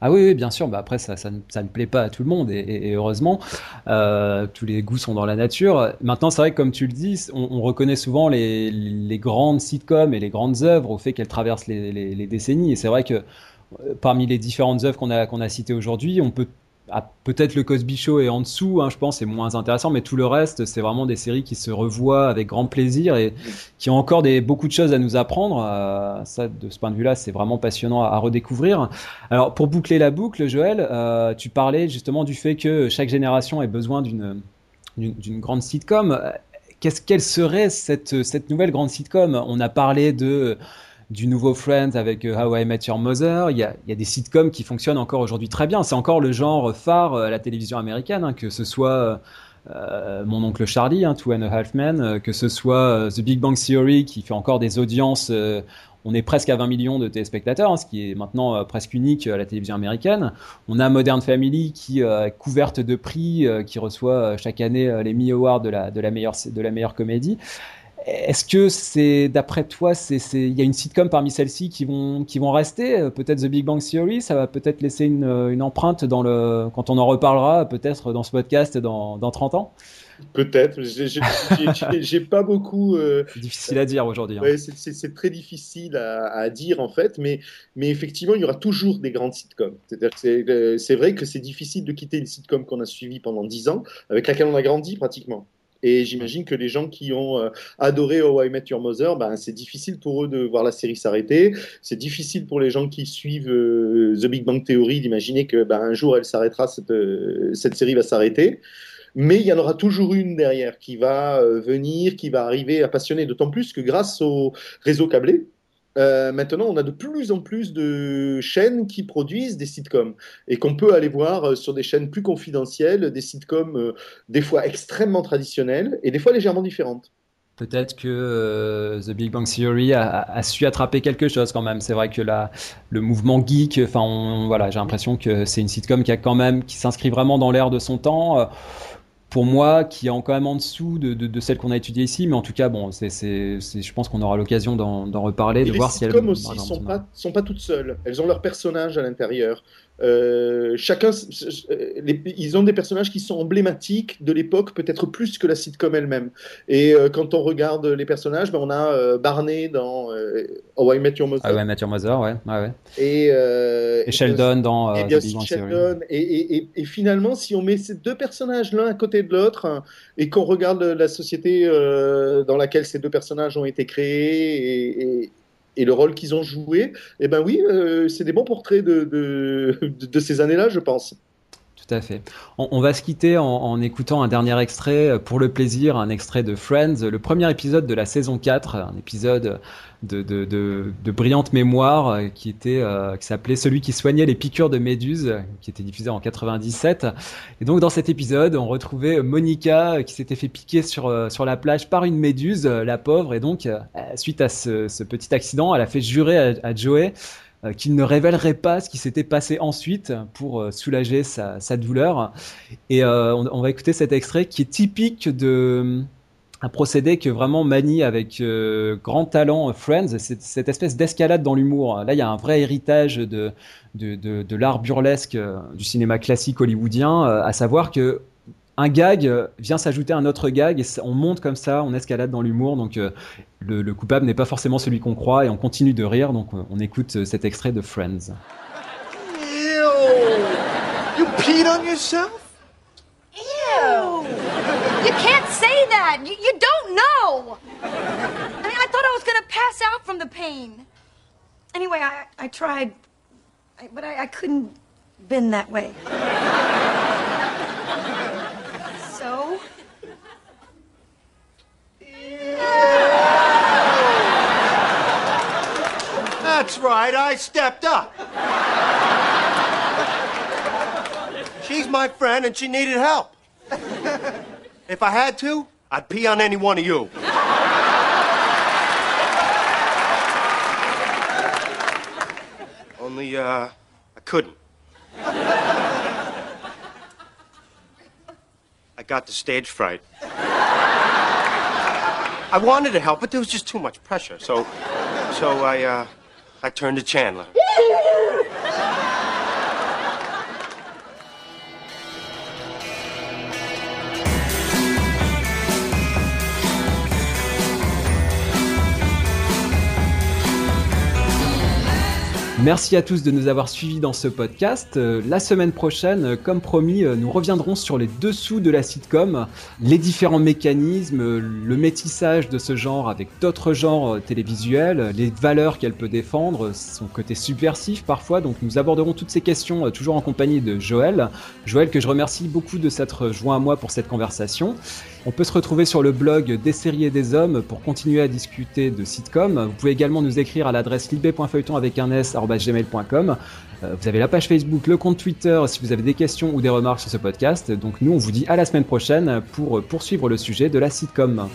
Ah oui, bien sûr. Bah après, ça, ça, ne plaît pas à tout le monde et, heureusement, euh, tous les goûts sont dans la nature. Maintenant, c'est vrai que comme tu le dis, on, on reconnaît souvent les, grandes sitcoms et les grandes œuvres au fait qu'elles traversent les, décennies. Et c'est vrai que euh, parmi les différentes œuvres qu'on a citées aujourd'hui, on peut ah, peut-être le Cosby Show est en dessous, hein, je pense, c'est moins intéressant, mais tout le reste, c'est vraiment des séries qui se revoient avec grand plaisir et qui ont encore beaucoup de choses à nous apprendre. Euh, ça, de ce point de vue-là, c'est vraiment passionnant à, redécouvrir. Alors, pour boucler la boucle, Joël, euh, tu parlais justement du fait que chaque génération ait besoin d'une grande sitcom. Qu'est-ce quelle serait cette nouvelle grande sitcom? On a parlé de du nouveau Friends avec euh, How I Met Your Mother. Il y a, il y a des sitcoms qui fonctionnent encore aujourd'hui très bien. C'est encore le genre phare euh, à la télévision américaine, hein, que ce soit euh, Mon oncle Charlie, hein, Two and a Half Men, euh, que ce soit The Big Bang Theory qui fait encore des audiences. Euh, on est presque à 20 millions de téléspectateurs, hein, ce qui est maintenant presque unique à la télévision américaine. On a Modern Family qui est couverte de prix, qui reçoit chaque année les Mi Awards de la, de la meilleure de la meilleure comédie. Est-ce que c'est, d'après toi, il y a une sitcom parmi celles-ci qui vont, qui vont rester? Euh, Peut-être The Big Bang Theory, ça va peut-être laisser une, une, empreinte dans le, quand on en reparlera, peut-être dans ce podcast dans, dans 30 ans Peut-être. J'ai- pas beaucoup. euh, Difficile à dire aujourd'hui. hein. Ouais, c'est- très difficile à, à dire en fait, mais, mais effectivement, il y aura toujours des grandes sitcoms. C'est euh, c'est vrai que c'est difficile de quitter une sitcom qu'on a suivie pendant 10 ans, avec laquelle on a grandi pratiquement. Et j'imagine que les gens qui ont euh, adoré How I Met Your Mother, ben, c'est difficile pour eux de voir la série s'arrêter. C'est difficile pour les gens qui suivent euh, The Big Bang Theory d'imaginer que ben, un jour elle s'arrêtera, cette, euh, cette série va s'arrêter. Mais il y en aura toujours une derrière qui va venir, qui va arriver à passionner, d'autant plus que grâce au réseau câblé, euh, maintenant on a de plus en plus de chaînes qui produisent des sitcoms et qu'on peut aller voir euh, sur des chaînes plus confidentielles, des sitcoms euh, des fois extrêmement traditionnelles et des fois légèrement différentes. Peut-être que The Big Bang Theory a, su attraper quelque chose quand même. C'est vrai que la, le mouvement geek, enfin voilà, j'ai l'impression que c'est une sitcom qui a quand même, qui s'inscrit vraiment dans l'air de son temps. Pour moi, qui est quand même en dessous de, de, de celle qu'on a étudiée ici, mais en tout cas, bon, c'est, je pense qu'on aura l'occasion d'en, reparler, Et de les voir si elle. sitcoms aussi sont pas, sont pas toutes seules. Elles ont leurs personnages à l'intérieur. Euh, chacun, euh, les- ils ont des personnages qui sont emblématiques de l'époque, peut-être plus que la sitcom elle-même. Et euh, quand on regarde les personnages, ben, on a euh, Barney dans How I Met Your Mother. Ah ouais, Mother, ouais, ouais, ouais. Et, Et Sheldon dans et bien sûr. Sheldon. Et, et- et- et finalement, si on met ces deux personnages l'un à côté de l'autre hein, et qu'on regarde la société dans laquelle ces deux personnages ont été créés et, et- le rôle qu'ils ont joué, eh ben oui, euh, c'est des bons portraits de ces années-là, je pense. Tout à fait. On, va se quitter en, écoutant un dernier extrait euh, pour le plaisir, un extrait de Friends, le premier épisode de la saison 4, un épisode de, brillante mémoire euh, qui était euh, qui s'appelait Celui qui soignait les piqûres de méduses, euh, qui était diffusé en 97. Et donc dans cet épisode, on retrouvait Monica qui s'était fait piquer sur sur la plage par une méduse, la pauvre, et donc suite à ce, ce petit accident, elle a fait jurer à, à Joey euh, qu'il ne révélerait pas ce qui s'était passé ensuite pour euh, soulager sa, douleur. Et euh, on, va écouter cet extrait qui est typique de un procédé que vraiment manie avec grand talent Friends, c'est cette espèce d'escalade dans l'humour. Là, il y a un vrai héritage de, l'art burlesque du cinéma classique hollywoodien, à savoir que un gag euh, vient s'ajouter à un autre gag et on monte comme ça, on escalade dans l'humour. Donc euh, le, le coupable n'est pas forcément celui qu'on croit et on continue de rire. Donc on écoute euh, cet extrait de Friends. Ew! You peed on yourself? Ew! You can't say that. You, you don't know. I mean, I thought I was gonna pass out from the pain. Anyway, I, I tried, I, but I, I couldn't bend that way. That's right, I stepped up. She's my friend and she needed help. If I had to, I'd pee on any one of you. Only, uh, I couldn't. I got the stage fright. I wanted to help, but there was just too much pressure. So, so I, uh, I turned to Chandler. Merci à tous de nous avoir suivis dans ce podcast. Euh, la semaine prochaine, euh, comme promis, euh, nous reviendrons sur les dessous de la sitcom, les différents mécanismes, le métissage de ce genre avec d'autres genres télévisuels, les valeurs qu'elle peut défendre, son côté subversif parfois. Donc nous aborderons toutes ces questions toujours en compagnie de Joël. Joël que je remercie beaucoup de s'être joint à moi pour cette conversation. On peut se retrouver sur le blog des séries et des hommes pour continuer à discuter de sitcom. Vous pouvez également nous écrire à l'adresse libé.feuilleton avec un s gmail.com. Euh, Vous avez la page Facebook, le compte Twitter si vous avez des questions ou des remarques sur ce podcast. Donc nous, on vous dit à la semaine prochaine pour poursuivre le sujet de la sitcom.